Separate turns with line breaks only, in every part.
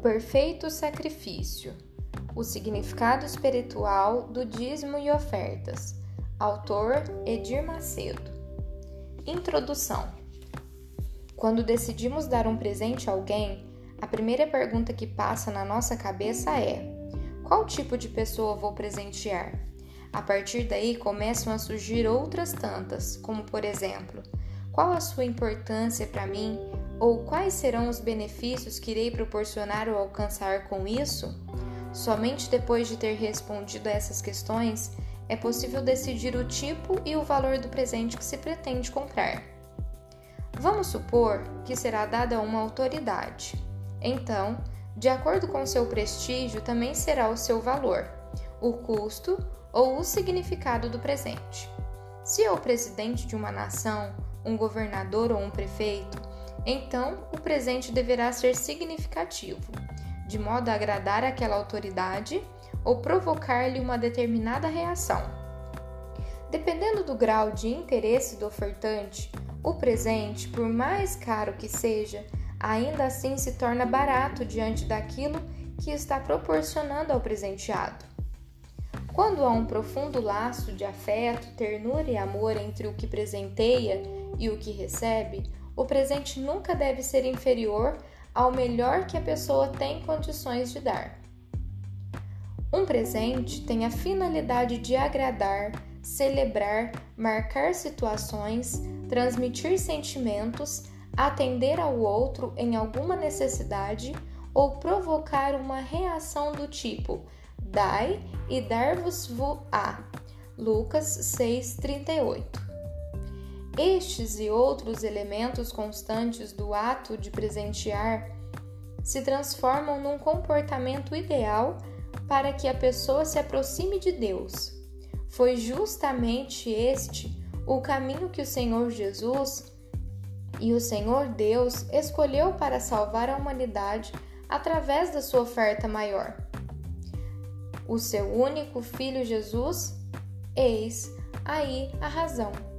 perfeito sacrifício. O significado espiritual do dízimo e ofertas. Autor Edir Macedo. Introdução. Quando decidimos dar um presente a alguém, a primeira pergunta que passa na nossa cabeça é: qual tipo de pessoa vou presentear? A partir daí começam a surgir outras tantas, como por exemplo, qual a sua importância para mim ou quais serão os benefícios que irei proporcionar ou alcançar com isso? Somente depois de ter respondido a essas questões é possível decidir o tipo e o valor do presente que se pretende comprar. Vamos supor que será dada a uma autoridade. Então, de acordo com seu prestígio, também será o seu valor, o custo ou o significado do presente. Se é o presidente de uma nação, um governador ou um prefeito, então o presente deverá ser significativo, de modo a agradar aquela autoridade ou provocar-lhe uma determinada reação. Dependendo do grau de interesse do ofertante, o presente, por mais caro que seja, ainda assim se torna barato diante daquilo que está proporcionando ao presenteado. Quando há um profundo laço de afeto, ternura e amor entre o que presenteia e o que recebe, o presente nunca deve ser inferior ao melhor que a pessoa tem condições de dar. Um presente tem a finalidade de agradar, celebrar, marcar situações, transmitir sentimentos, atender ao outro em alguma necessidade ou provocar uma reação do tipo dai e dar-vos-á. Lucas 6:38 estes e outros elementos constantes do ato de presentear se transformam num comportamento ideal para que a pessoa se aproxime de Deus. Foi justamente este o caminho que o Senhor Jesus e o Senhor Deus escolheu para salvar a humanidade através da sua oferta maior. O seu único filho Jesus, eis aí a razão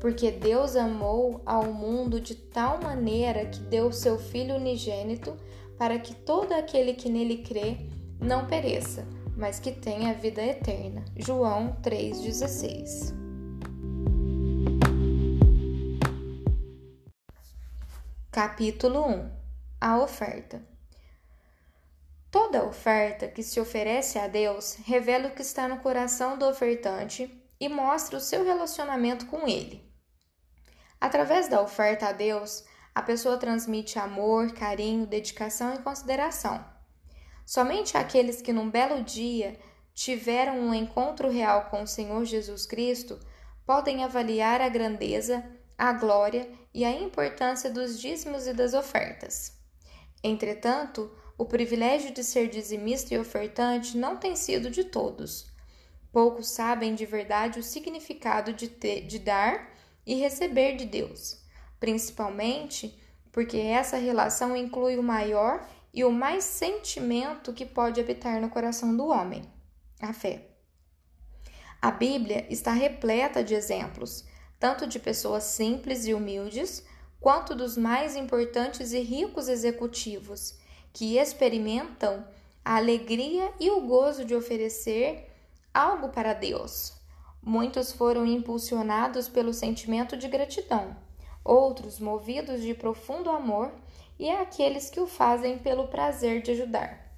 porque Deus amou ao mundo de tal maneira que deu seu Filho unigênito para que todo aquele que nele crê não pereça, mas que tenha vida eterna. João 3,16 Capítulo 1 A oferta Toda oferta que se oferece a Deus revela o que está no coração do ofertante e mostra o seu relacionamento com ele. Através da oferta a Deus, a pessoa transmite amor, carinho, dedicação e consideração. Somente aqueles que num belo dia tiveram um encontro real com o Senhor Jesus Cristo podem avaliar a grandeza, a glória e a importância dos dízimos e das ofertas. Entretanto, o privilégio de ser dizimista e ofertante não tem sido de todos. Poucos sabem de verdade o significado de, ter, de dar e receber de Deus, principalmente porque essa relação inclui o maior e o mais sentimento que pode habitar no coração do homem, a fé. A Bíblia está repleta de exemplos, tanto de pessoas simples e humildes, quanto dos mais importantes e ricos executivos, que experimentam a alegria e o gozo de oferecer algo para Deus, Muitos foram impulsionados pelo sentimento de gratidão, outros movidos de profundo amor e há aqueles que o fazem pelo prazer de ajudar.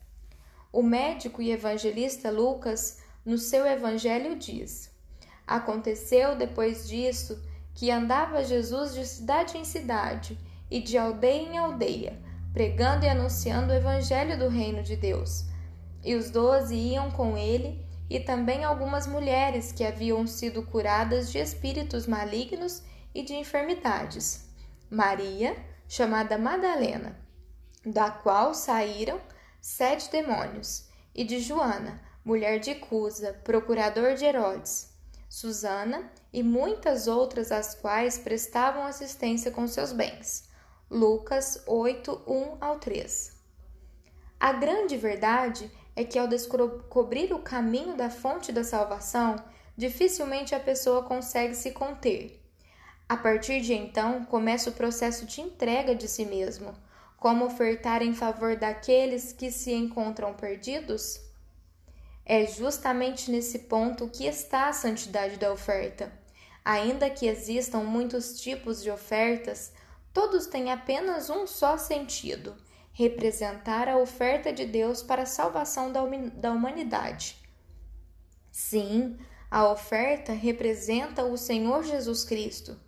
O médico e evangelista Lucas, no seu evangelho, diz: Aconteceu depois disso que andava Jesus de cidade em cidade e de aldeia em aldeia, pregando e anunciando o evangelho do reino de Deus. E os doze iam com ele e também algumas mulheres que haviam sido curadas de espíritos malignos e de enfermidades. Maria, chamada Madalena, da qual saíram sete demônios, e de Joana, mulher de Cusa, procurador de Herodes, Susana e muitas outras as quais prestavam assistência com seus bens. Lucas 8, 1 ao 3. A grande verdade é que ao descobrir o caminho da fonte da salvação, dificilmente a pessoa consegue se conter. A partir de então, começa o processo de entrega de si mesmo, como ofertar em favor daqueles que se encontram perdidos? É justamente nesse ponto que está a santidade da oferta. Ainda que existam muitos tipos de ofertas, todos têm apenas um só sentido: representar a oferta de Deus para a salvação da humanidade. Sim, a oferta representa o Senhor Jesus Cristo.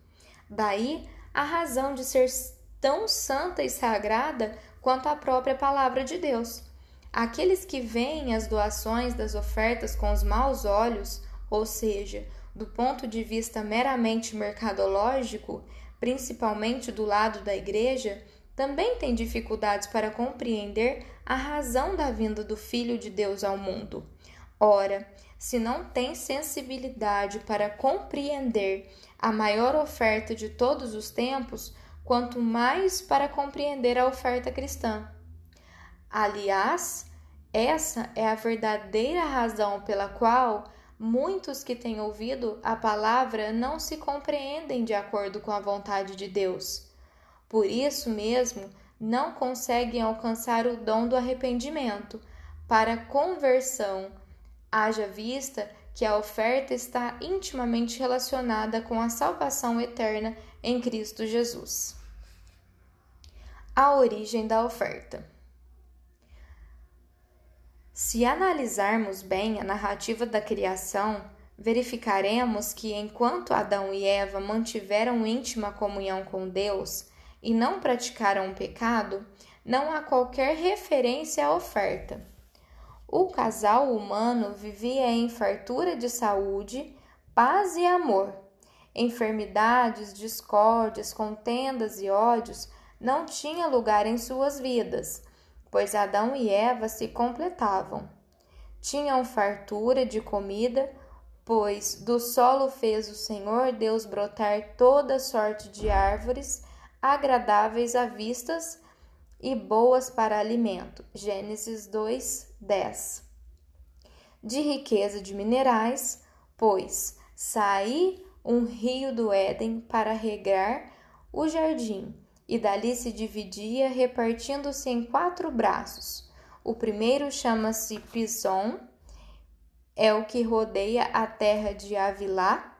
Daí a razão de ser tão santa e sagrada quanto a própria palavra de Deus. Aqueles que veem as doações das ofertas com os maus olhos, ou seja, do ponto de vista meramente mercadológico, principalmente do lado da igreja, também têm dificuldades para compreender a razão da vinda do Filho de Deus ao mundo. Ora, se não tem sensibilidade para compreender a maior oferta de todos os tempos, quanto mais para compreender a oferta cristã. Aliás, essa é a verdadeira razão pela qual muitos que têm ouvido a palavra não se compreendem de acordo com a vontade de Deus. Por isso mesmo, não conseguem alcançar o dom do arrependimento para conversão, haja vista que a oferta está intimamente relacionada com a salvação eterna em Cristo Jesus. A origem da oferta. Se analisarmos bem a narrativa da criação, verificaremos que enquanto Adão e Eva mantiveram íntima comunhão com Deus e não praticaram o pecado, não há qualquer referência à oferta. O casal humano vivia em fartura de saúde, paz e amor. Enfermidades, discórdias, contendas e ódios não tinham lugar em suas vidas, pois Adão e Eva se completavam. Tinham fartura de comida, pois do solo fez o Senhor Deus brotar toda sorte de árvores agradáveis à vistas e boas para alimento. Gênesis 2, 10. De riqueza de minerais, pois saí um rio do Éden para regar o jardim, e dali se dividia, repartindo-se em quatro braços. O primeiro chama-se Pison, é o que rodeia a terra de Avilá,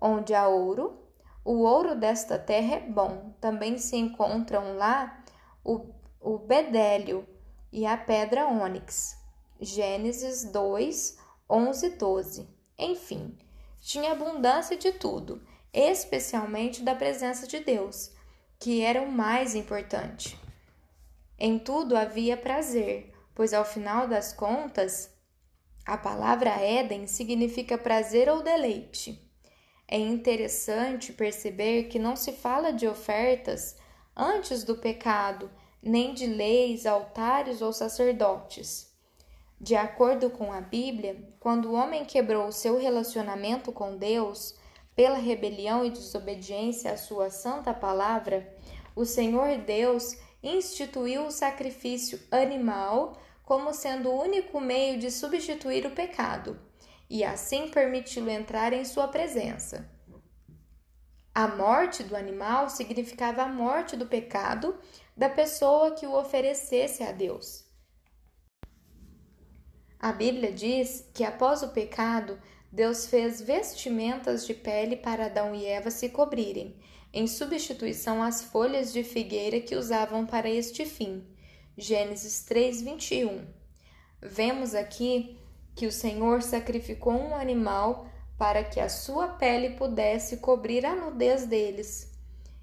onde há ouro. O ouro desta terra é bom. Também se encontram lá o, o bedélio e a pedra ônix. Gênesis 2, 11 12. Enfim, tinha abundância de tudo, especialmente da presença de Deus, que era o mais importante. Em tudo havia prazer, pois ao final das contas, a palavra Éden significa prazer ou deleite. É interessante perceber que não se fala de ofertas antes do pecado, nem de leis, altares ou sacerdotes. De acordo com a Bíblia, quando o homem quebrou o seu relacionamento com Deus pela rebelião e desobediência à sua santa palavra, o Senhor Deus instituiu o sacrifício animal como sendo o único meio de substituir o pecado e assim permiti-lo entrar em sua presença. A morte do animal significava a morte do pecado da pessoa que o oferecesse a Deus. A Bíblia diz que após o pecado, Deus fez vestimentas de pele para Adão e Eva se cobrirem, em substituição às folhas de figueira que usavam para este fim. Gênesis 3:21. Vemos aqui que o Senhor sacrificou um animal para que a sua pele pudesse cobrir a nudez deles,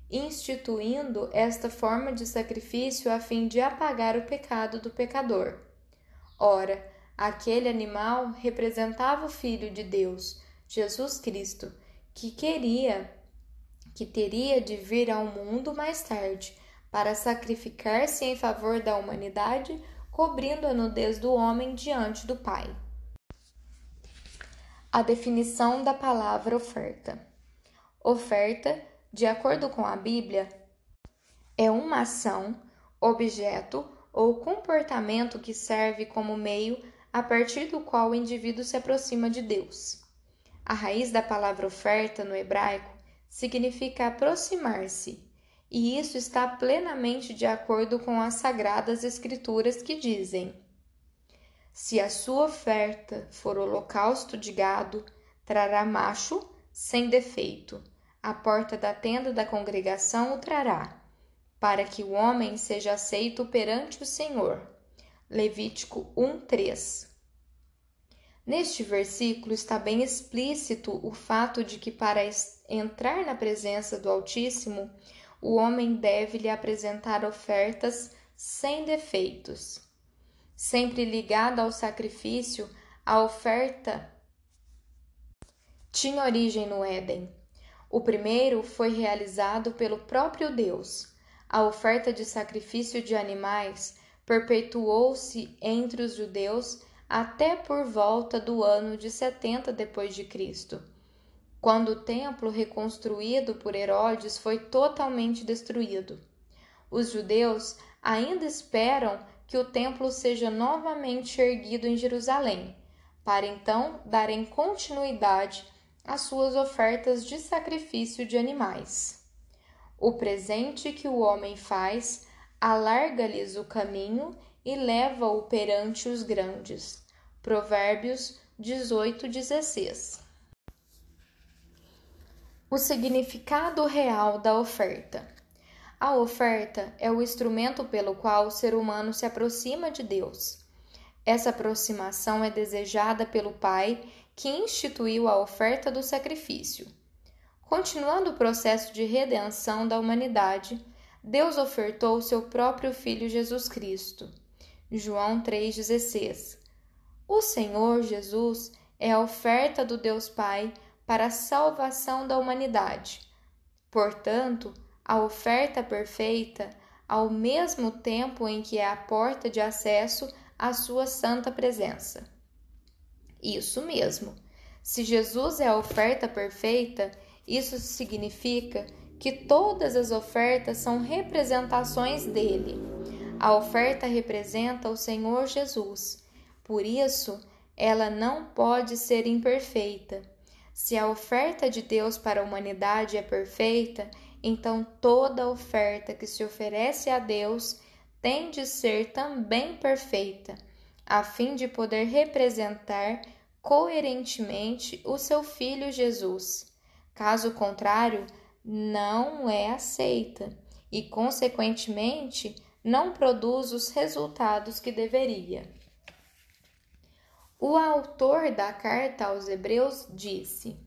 instituindo esta forma de sacrifício a fim de apagar o pecado do pecador. Ora, aquele animal representava o Filho de Deus, Jesus Cristo, que queria, que teria de vir ao mundo mais tarde para sacrificar-se em favor da humanidade, cobrindo a nudez do homem diante do Pai a definição da palavra oferta. Oferta, de acordo com a Bíblia, é uma ação, objeto ou comportamento que serve como meio a partir do qual o indivíduo se aproxima de Deus. A raiz da palavra oferta no hebraico significa aproximar-se, e isso está plenamente de acordo com as sagradas escrituras que dizem: Se a sua oferta for holocausto de gado, trará macho sem defeito. A porta da tenda da congregação o trará, para que o homem seja aceito perante o Senhor. Levítico 1:3. Neste versículo está bem explícito o fato de que para entrar na presença do Altíssimo, o homem deve lhe apresentar ofertas sem defeitos. Sempre ligada ao sacrifício, a oferta tinha origem no Éden. O primeiro foi realizado pelo próprio Deus. A oferta de sacrifício de animais perpetuou-se entre os judeus até por volta do ano de 70 depois de Cristo quando o templo reconstruído por Herodes foi totalmente destruído. Os judeus ainda esperam que o templo seja novamente erguido em Jerusalém, para então darem continuidade às suas ofertas de sacrifício de animais. O presente que o homem faz alarga-lhes o caminho e leva-o perante os grandes. Provérbios 18, 16 o significado real da oferta. A oferta é o instrumento pelo qual o ser humano se aproxima de Deus. Essa aproximação é desejada pelo Pai, que instituiu a oferta do sacrifício. Continuando o processo de redenção da humanidade, Deus ofertou seu próprio Filho Jesus Cristo. João 3,16 O Senhor Jesus é a oferta do Deus Pai para a salvação da humanidade. Portanto, a oferta perfeita, ao mesmo tempo em que é a porta de acesso à sua santa presença. Isso mesmo. Se Jesus é a oferta perfeita, isso significa que todas as ofertas são representações dele. A oferta representa o Senhor Jesus. Por isso, ela não pode ser imperfeita se a oferta de Deus para a humanidade é perfeita, então toda oferta que se oferece a Deus tem de ser também perfeita, a fim de poder representar coerentemente o seu Filho Jesus. Caso contrário, não é aceita e, consequentemente, não produz os resultados que deveria. O autor da carta aos Hebreus disse: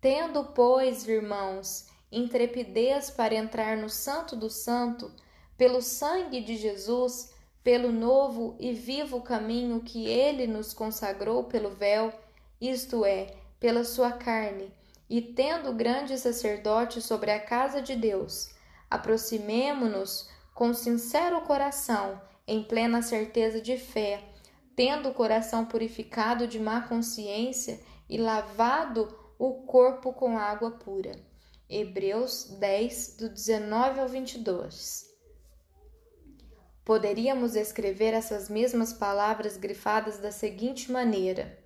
Tendo, pois, irmãos, intrepidez para entrar no Santo do Santo, pelo sangue de Jesus, pelo novo e vivo caminho que ele nos consagrou pelo véu, isto é, pela sua carne, e tendo grande sacerdote sobre a casa de Deus, aproximemo-nos com sincero coração, em plena certeza de fé, tendo o coração purificado de má consciência e lavado o corpo com água pura. Hebreus 10, do 19 ao 22. Poderíamos escrever essas mesmas palavras grifadas da seguinte maneira: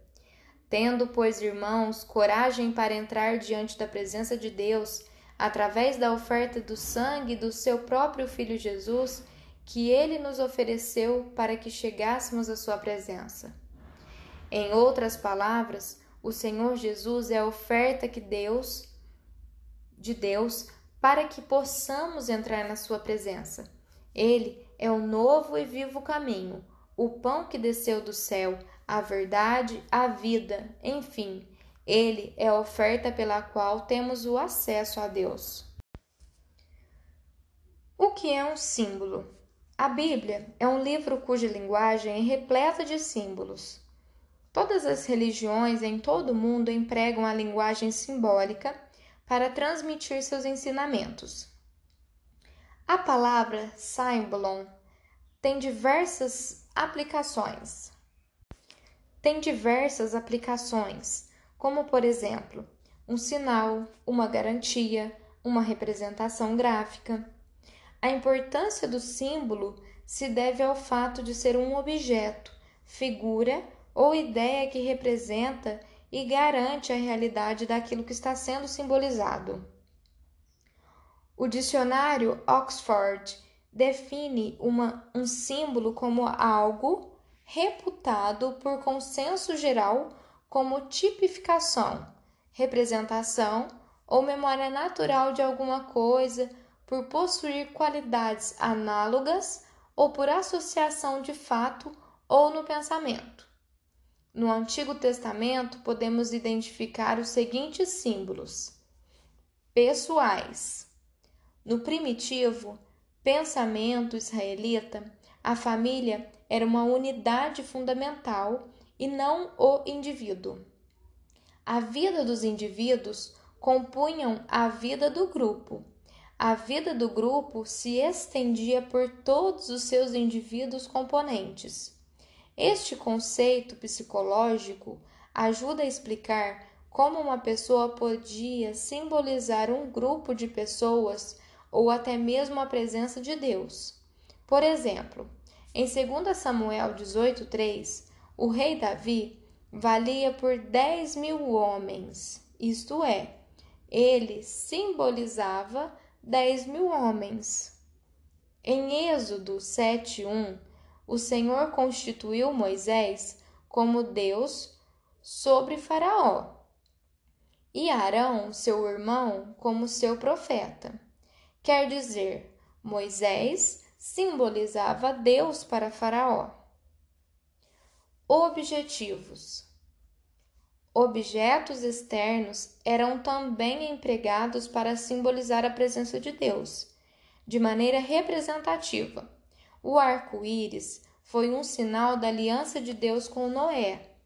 Tendo, pois, irmãos, coragem para entrar diante da presença de Deus, através da oferta do sangue do seu próprio Filho Jesus, que ele nos ofereceu para que chegássemos à sua presença. Em outras palavras, o Senhor Jesus é a oferta que Deus de Deus para que possamos entrar na sua presença. Ele é o novo e vivo caminho, o pão que desceu do céu, a verdade, a vida, enfim, ele é a oferta pela qual temos o acesso a Deus. O que é um símbolo? A Bíblia é um livro cuja linguagem é repleta de símbolos. Todas as religiões em todo o mundo empregam a linguagem simbólica para transmitir seus ensinamentos. A palavra símbolon tem diversas aplicações. Tem diversas aplicações, como por exemplo, um sinal, uma garantia, uma representação gráfica. A importância do símbolo se deve ao fato de ser um objeto, figura ou ideia que representa e garante a realidade daquilo que está sendo simbolizado. O dicionário Oxford define uma, um símbolo como algo reputado por consenso geral como tipificação, representação ou memória natural de alguma coisa por possuir qualidades análogas ou por associação de fato ou no pensamento. No Antigo Testamento, podemos identificar os seguintes símbolos: pessoais. No primitivo pensamento israelita, a família era uma unidade fundamental e não o indivíduo. A vida dos indivíduos compunham a vida do grupo. A vida do grupo se estendia por todos os seus indivíduos componentes. Este conceito psicológico ajuda a explicar como uma pessoa podia simbolizar um grupo de pessoas ou até mesmo a presença de Deus. Por exemplo, em 2 Samuel 18,3, o rei Davi valia por 10 mil homens, isto é, ele simbolizava 10 mil homens. Em Êxodo 7,1, o Senhor constituiu Moisés como Deus sobre Faraó e Arão, seu irmão, como seu profeta. Quer dizer, Moisés simbolizava Deus para Faraó. Objetivos: Objetos externos eram também empregados para simbolizar a presença de Deus, de maneira representativa. O arco-íris foi um sinal da aliança de Deus com Noé.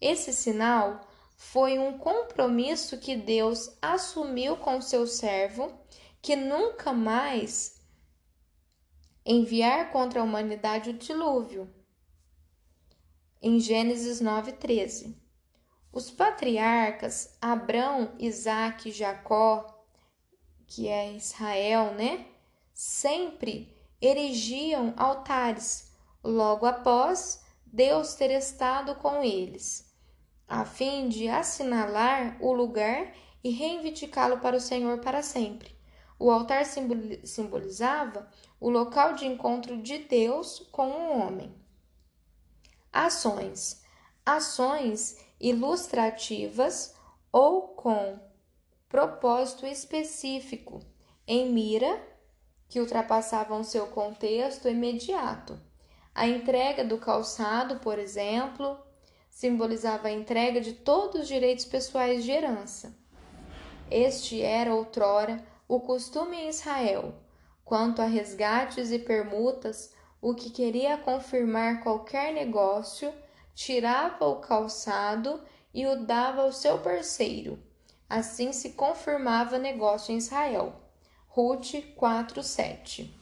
Esse sinal foi um compromisso que Deus assumiu com seu servo que nunca mais enviar contra a humanidade o dilúvio. Em Gênesis 9:13. Os patriarcas Abrão, Isaac e Jacó, que é Israel, né? Sempre erigiam altares logo após Deus ter estado com eles, a fim de assinalar o lugar e reivindicá-lo para o Senhor para sempre. O altar simbolizava o local de encontro de Deus com o homem. Ações: ações ilustrativas ou com propósito específico, em mira, que ultrapassavam seu contexto imediato. A entrega do calçado, por exemplo, simbolizava a entrega de todos os direitos pessoais de herança. Este era outrora o costume em Israel, quanto a resgates e permutas, o que queria confirmar qualquer negócio, tirava o calçado e o dava ao seu parceiro. Assim se confirmava negócio em Israel. Ruth 4:7.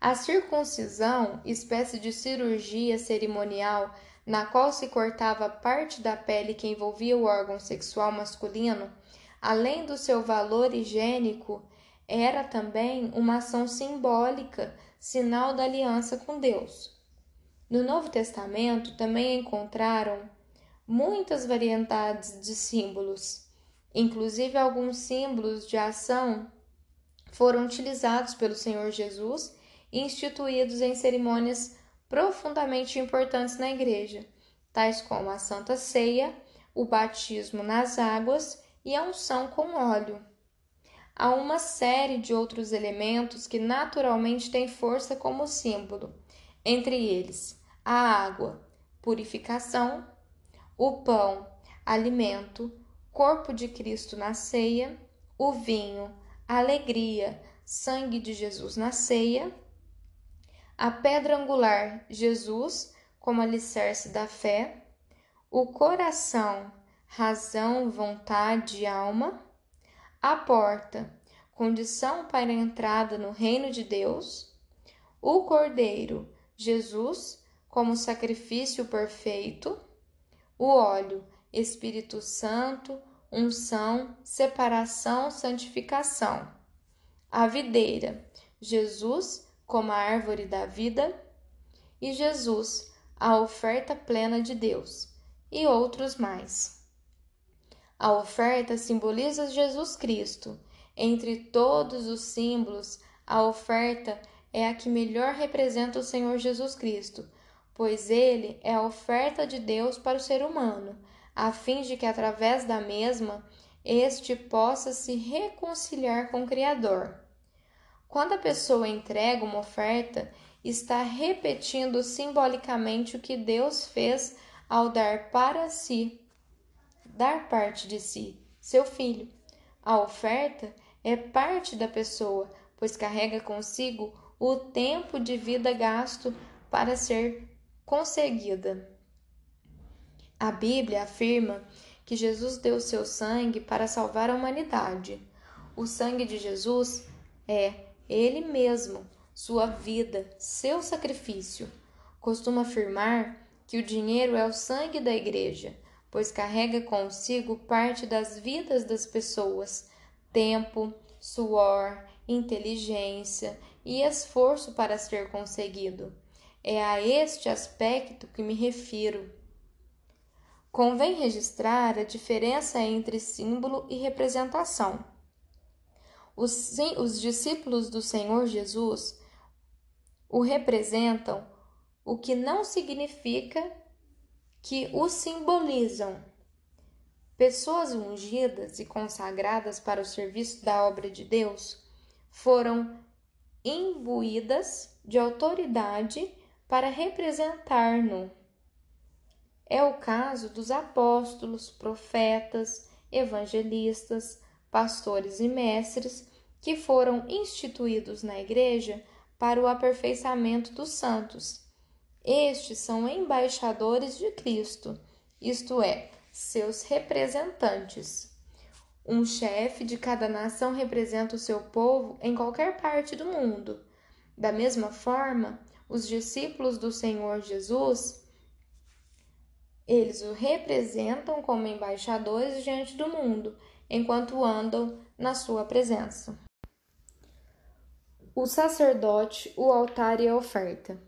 A circuncisão, espécie de cirurgia cerimonial na qual se cortava parte da pele que envolvia o órgão sexual masculino, além do seu valor higiênico, era também uma ação simbólica, sinal da aliança com Deus. No Novo Testamento também encontraram muitas variedades de símbolos, inclusive alguns símbolos de ação foram utilizados pelo Senhor Jesus e instituídos em cerimônias profundamente importantes na igreja, tais como a Santa Ceia, o batismo nas águas e a unção com óleo. Há uma série de outros elementos que naturalmente têm força como símbolo, entre eles a água, purificação, o pão, alimento, corpo de Cristo na ceia, o vinho, alegria, sangue de Jesus na ceia, a pedra angular, Jesus, como alicerce da fé, o coração, razão, vontade e alma. A porta, condição para a entrada no reino de Deus. O Cordeiro, Jesus, como sacrifício perfeito. O óleo, Espírito Santo, unção, separação, santificação. A videira, Jesus, como a árvore da vida. E Jesus, a oferta plena de Deus. E outros mais. A oferta simboliza Jesus Cristo, Entre todos os símbolos, a oferta é a que melhor representa o Senhor Jesus Cristo, pois ele é a oferta de Deus para o ser humano, a fim de que através da mesma este possa se reconciliar com o Criador. Quando a pessoa entrega uma oferta, está repetindo simbolicamente o que Deus fez ao dar para si, dar parte de si, seu filho. A oferta é parte da pessoa, pois carrega consigo o tempo de vida gasto para ser conseguida. A Bíblia afirma que Jesus deu seu sangue para salvar a humanidade. O sangue de Jesus é Ele mesmo, sua vida, seu sacrifício. Costuma afirmar que o dinheiro é o sangue da igreja, pois carrega consigo parte das vidas das pessoas, tempo, suor, inteligência e esforço para ser conseguido. É a este aspecto que me refiro. Convém registrar a diferença entre símbolo e representação. Os, os discípulos do Senhor Jesus o representam, o que não significa que o simbolizam. Pessoas ungidas e consagradas para o serviço da obra de Deus foram imbuídas de autoridade para representar-no. É o caso dos apóstolos, profetas, evangelistas, pastores e mestres que foram instituídos na Igreja para o aperfeiçoamento dos santos. Estes são embaixadores de Cristo, isto é, seus representantes. Um chefe de cada nação representa o seu povo em qualquer parte do mundo. Da mesma forma, os discípulos do Senhor Jesus, eles o representam como embaixadores diante do mundo, enquanto andam na sua presença. O sacerdote, o altar e a oferta.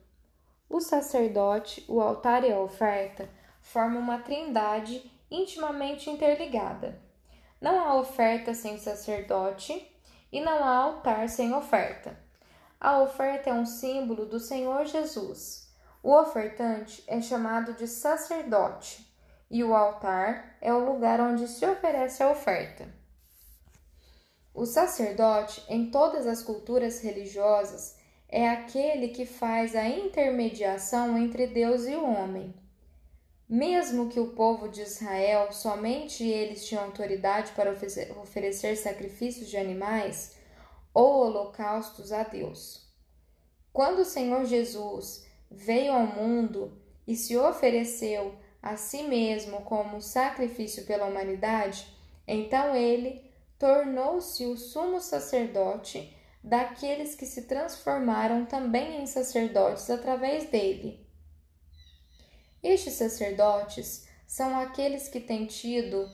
O sacerdote, o altar e a oferta formam uma trindade intimamente interligada. Não há oferta sem sacerdote e não há altar sem oferta. A oferta é um símbolo do Senhor Jesus. O ofertante é chamado de sacerdote e o altar é o lugar onde se oferece a oferta. O sacerdote, em todas as culturas religiosas, é aquele que faz a intermediação entre Deus e o homem. Mesmo que o povo de Israel somente eles tinham autoridade para oferecer sacrifícios de animais, ou holocaustos a Deus. Quando o Senhor Jesus veio ao mundo e se ofereceu a si mesmo como sacrifício pela humanidade, então ele tornou-se o sumo sacerdote daqueles que se transformaram também em sacerdotes através dele. Estes sacerdotes são aqueles que têm tido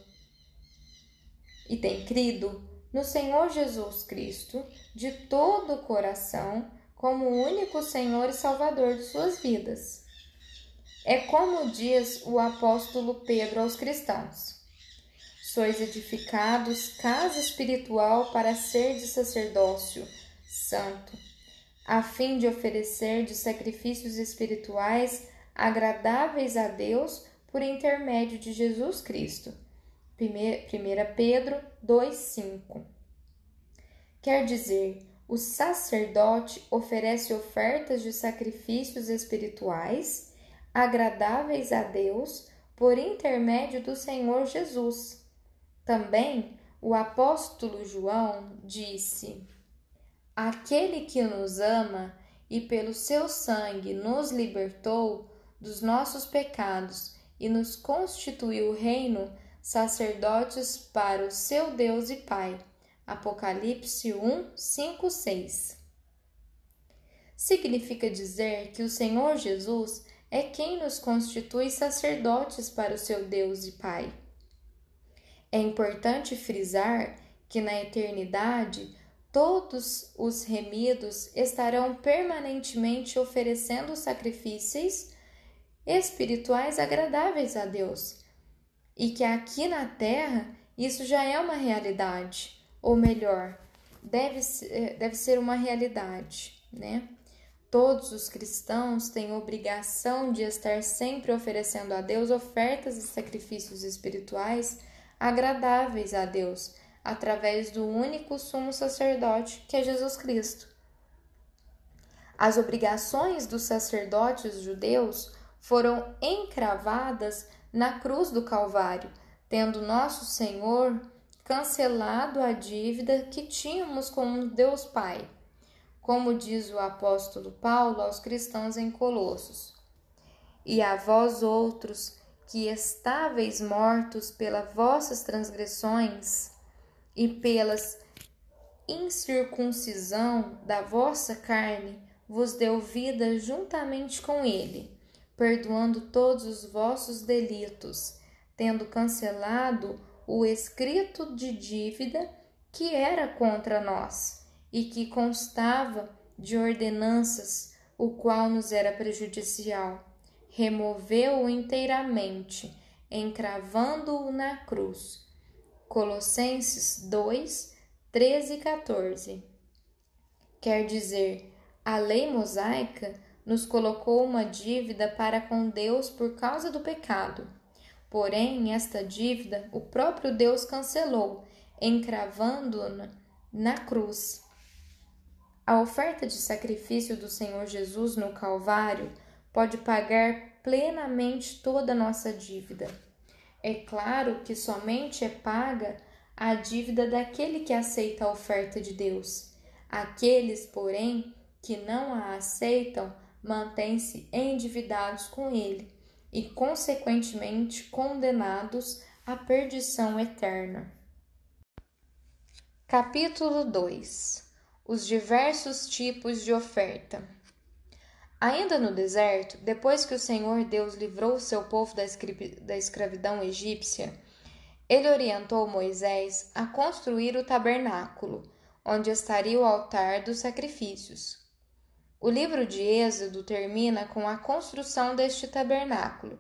e têm crido no Senhor Jesus Cristo de todo o coração como o único Senhor e Salvador de suas vidas. É como diz o apóstolo Pedro aos cristãos: Sois edificados casa espiritual para ser de sacerdócio santo, a fim de oferecer de sacrifícios espirituais agradáveis a Deus por intermédio de Jesus Cristo 1 Pedro 2,5 Quer dizer, o sacerdote oferece ofertas de sacrifícios espirituais agradáveis a Deus por intermédio do Senhor Jesus. Também o apóstolo João disse: Aquele que nos ama e pelo seu sangue nos libertou dos nossos pecados e nos constituiu reino sacerdotes para o seu Deus e Pai. Apocalipse 1, 5, 6. Significa dizer que o Senhor Jesus é quem nos constitui sacerdotes para o seu Deus e Pai. É importante frisar que na eternidade todos os remidos estarão permanentemente oferecendo sacrifícios espirituais agradáveis a Deus e que aqui na Terra isso já é uma realidade, ou melhor, deve, eh, deve ser uma realidade, né? Todos os cristãos têm obrigação de estar sempre oferecendo a Deus ofertas e sacrifícios espirituais agradáveis a Deus, através do único sumo sacerdote que é Jesus Cristo. As obrigações dos sacerdotes judeus foram encravadas na cruz do Calvário, tendo nosso Senhor cancelado a dívida que tínhamos com Deus Pai como diz o apóstolo Paulo aos cristãos em Colossos. E a vós outros, que estáveis mortos pelas vossas transgressões e pelas incircuncisão da vossa carne, vos deu vida juntamente com ele, perdoando todos os vossos delitos, tendo cancelado o escrito de dívida que era contra nós e que constava de ordenanças, o qual nos era prejudicial. Removeu-o inteiramente, encravando-o na cruz. Colossenses 2, 13 e 14. Quer dizer, a lei mosaica nos colocou uma dívida para com Deus por causa do pecado. Porém, esta dívida o próprio Deus cancelou, encravando-na na cruz. A oferta de sacrifício do Senhor Jesus no Calvário pode pagar plenamente toda a nossa dívida. É claro que somente é paga a dívida daquele que aceita a oferta de Deus. Aqueles, porém, que não a aceitam, mantêm-se endividados com ele e, consequentemente, condenados à perdição eterna. Capítulo 2 os diversos tipos de oferta. Ainda no deserto, depois que o Senhor Deus livrou o seu povo da escravidão egípcia, ele orientou Moisés a construir o tabernáculo, onde estaria o altar dos sacrifícios. O livro de Êxodo termina com a construção deste tabernáculo.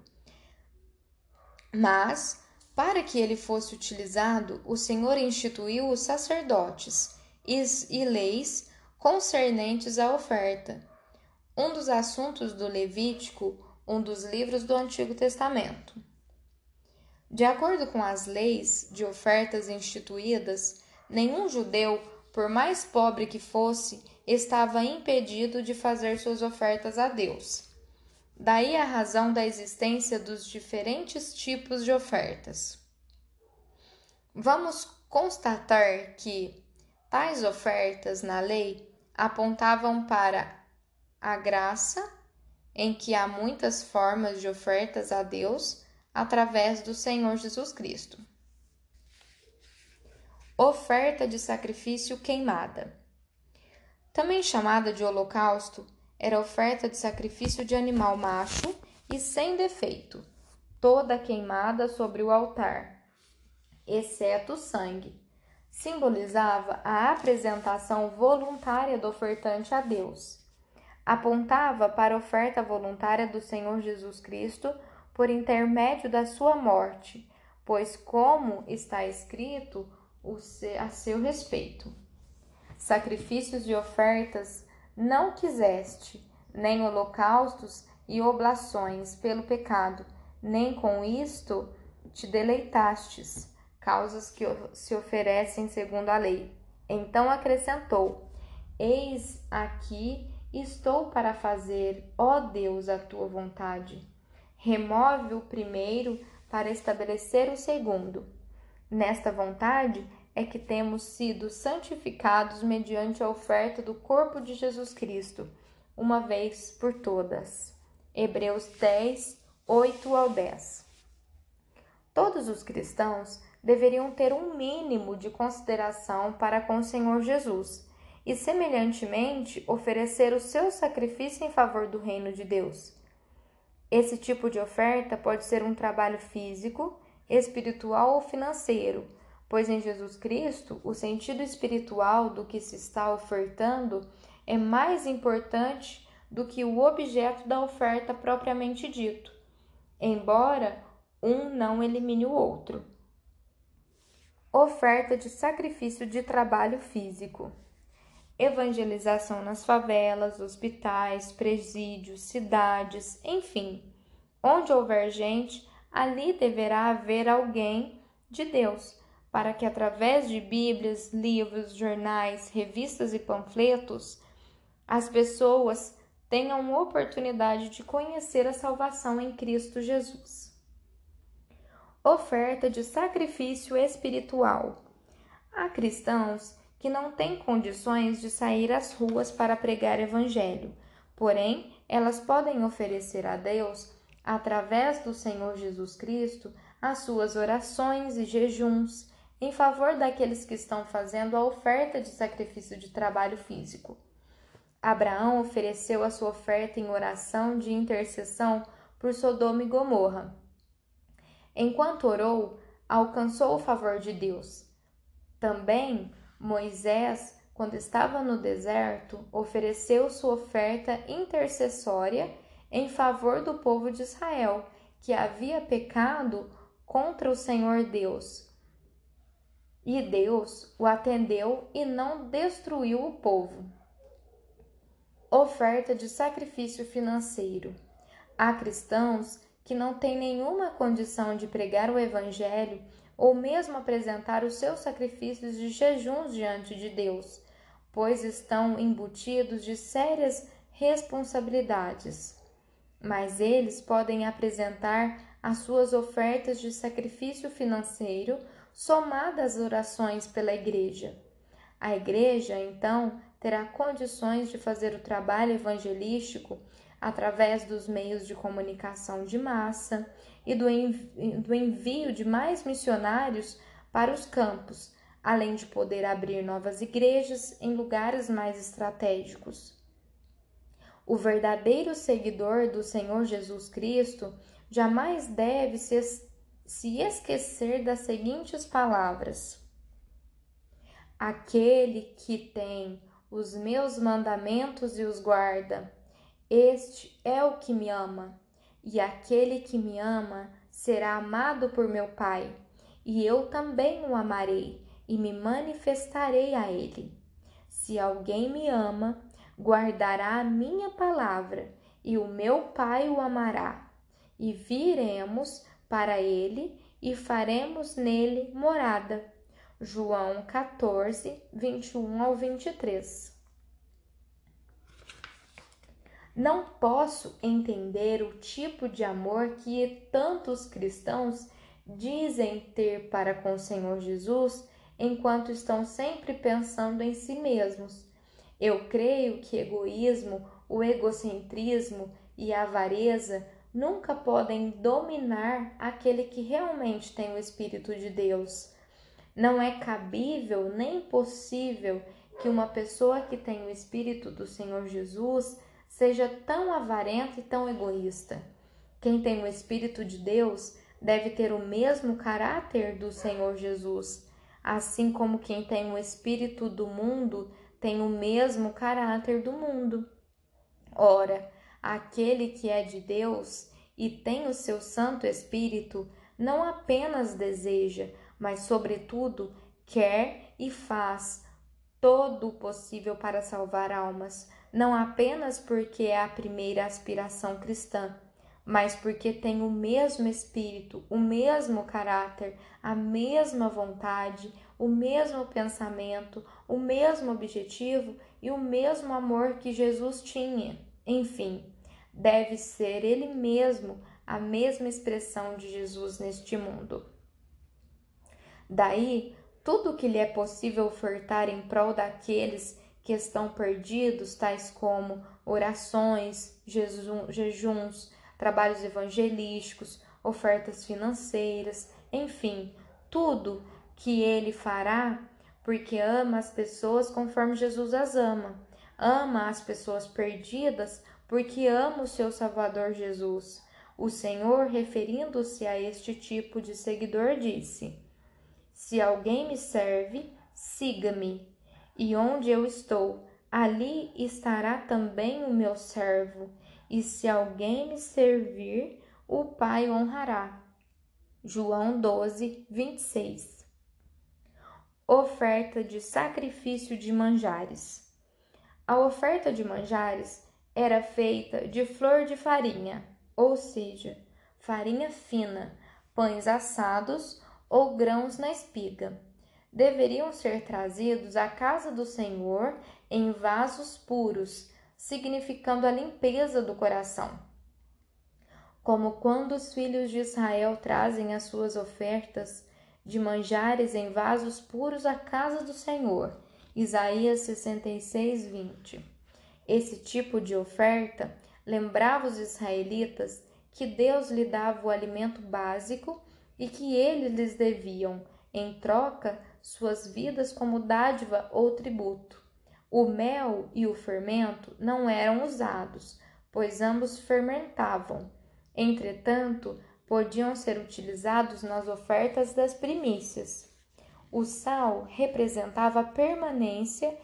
Mas, para que ele fosse utilizado, o Senhor instituiu os sacerdotes e leis concernentes à oferta. Um dos assuntos do Levítico, um dos livros do Antigo Testamento. De acordo com as leis de ofertas instituídas, nenhum judeu, por mais pobre que fosse, estava impedido de fazer suas ofertas a Deus. Daí a razão da existência dos diferentes tipos de ofertas. Vamos constatar que, Tais ofertas na lei apontavam para a graça, em que há muitas formas de ofertas a Deus através do Senhor Jesus Cristo. Oferta de sacrifício queimada. Também chamada de holocausto, era oferta de sacrifício de animal macho e sem defeito, toda queimada sobre o altar, exceto o sangue simbolizava a apresentação voluntária do ofertante a Deus. Apontava para a oferta voluntária do Senhor Jesus Cristo por intermédio da sua morte, pois, como está escrito a seu respeito: sacrifícios e ofertas não quiseste, nem holocaustos e oblações pelo pecado, nem com isto te deleitastes causas que se oferecem segundo a lei. Então acrescentou: Eis aqui estou para fazer, ó Deus, a tua vontade. Remove o primeiro para estabelecer o segundo. Nesta vontade é que temos sido santificados mediante a oferta do corpo de Jesus Cristo, uma vez por todas. Hebreus 10, 8 ao 10. Todos os cristãos deveriam ter um mínimo de consideração para com o Senhor Jesus e, semelhantemente, oferecer o seu sacrifício em favor do reino de Deus. Esse tipo de oferta pode ser um trabalho físico, espiritual ou financeiro, pois em Jesus Cristo o sentido espiritual do que se está ofertando é mais importante do que o objeto da oferta propriamente dito, embora um não elimine o outro. oferta de sacrifício de trabalho físico, evangelização nas favelas, hospitais, presídios, cidades, enfim, onde houver gente, ali deverá haver alguém de Deus, para que através de Bíblias, livros, jornais, revistas e panfletos, as pessoas tenham oportunidade de conhecer a salvação em Cristo Jesus. Oferta de sacrifício espiritual. Há cristãos que não têm condições de sair às ruas para pregar evangelho, porém, elas podem oferecer a Deus, através do Senhor Jesus Cristo, as suas orações e jejuns em favor daqueles que estão fazendo a oferta de sacrifício de trabalho físico. Abraão ofereceu a sua oferta em oração de intercessão por Sodoma e Gomorra. Enquanto orou, alcançou o favor de Deus. Também Moisés, quando estava no deserto, ofereceu sua oferta intercessória em favor do povo de Israel, que havia pecado contra o Senhor Deus. E Deus o atendeu e não destruiu o povo oferta de sacrifício financeiro. Há cristãos que não têm nenhuma condição de pregar o Evangelho ou mesmo apresentar os seus sacrifícios de jejuns diante de Deus, pois estão embutidos de sérias responsabilidades. Mas eles podem apresentar as suas ofertas de sacrifício financeiro somadas às orações pela igreja. A igreja, então, terá condições de fazer o trabalho evangelístico através dos meios de comunicação de massa e do, envio de mais missionários para os campos, além de poder abrir novas igrejas em lugares mais estratégicos. O verdadeiro seguidor do Senhor Jesus Cristo jamais deve se, se esquecer das seguintes palavras: Aquele que tem os meus mandamentos e os guarda. Este é o que me ama, e aquele que me ama será amado por meu Pai, e eu também o amarei e me manifestarei a ele. Se alguém me ama, guardará a minha palavra, e o meu Pai o amará, e viremos para ele e faremos nele morada. João 14, 21 ao 23. Não posso entender o tipo de amor que tantos cristãos dizem ter para com o Senhor Jesus enquanto estão sempre pensando em si mesmos. Eu creio que egoísmo, o egocentrismo e a avareza nunca podem dominar aquele que realmente tem o Espírito de Deus. Não é cabível nem possível que uma pessoa que tem o Espírito do Senhor Jesus seja tão avarenta e tão egoísta. Quem tem o Espírito de Deus deve ter o mesmo caráter do Senhor Jesus, assim como quem tem o Espírito do mundo tem o mesmo caráter do mundo. Ora, aquele que é de Deus e tem o seu Santo Espírito não apenas deseja, mas, sobretudo, quer e faz todo o possível para salvar almas, não apenas porque é a primeira aspiração cristã, mas porque tem o mesmo espírito, o mesmo caráter, a mesma vontade, o mesmo pensamento, o mesmo objetivo e o mesmo amor que Jesus tinha. Enfim, deve ser ele mesmo a mesma expressão de Jesus neste mundo. Daí, tudo que lhe é possível ofertar em prol daqueles que estão perdidos, tais como orações, jejuns, trabalhos evangelísticos, ofertas financeiras, enfim, tudo que ele fará porque ama as pessoas conforme Jesus as ama. Ama as pessoas perdidas porque ama o seu Salvador Jesus. O Senhor, referindo-se a este tipo de seguidor, disse: se alguém me serve, siga-me, e onde eu estou, ali estará também o meu servo, e se alguém me servir, o Pai honrará. João 12, 26. Oferta de sacrifício de manjares. A oferta de manjares era feita de flor de farinha, ou seja, farinha fina, pães assados ou grãos na espiga. Deveriam ser trazidos à casa do Senhor em vasos puros, significando a limpeza do coração. Como quando os filhos de Israel trazem as suas ofertas de manjares em vasos puros à casa do Senhor. Isaías 66, 20. Esse tipo de oferta lembrava os israelitas que Deus lhe dava o alimento básico e que eles lhes deviam, em troca, suas vidas como dádiva ou tributo. O mel e o fermento não eram usados, pois ambos fermentavam. Entretanto, podiam ser utilizados nas ofertas das primícias. O sal representava a permanência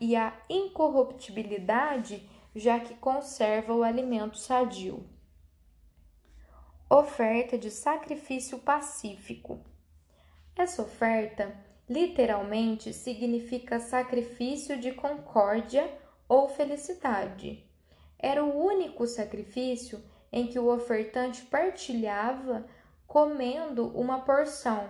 e a incorruptibilidade, já que conserva o alimento sadio. Oferta de sacrifício pacífico. Essa oferta literalmente significa sacrifício de concórdia ou felicidade. Era o único sacrifício em que o ofertante partilhava comendo uma porção.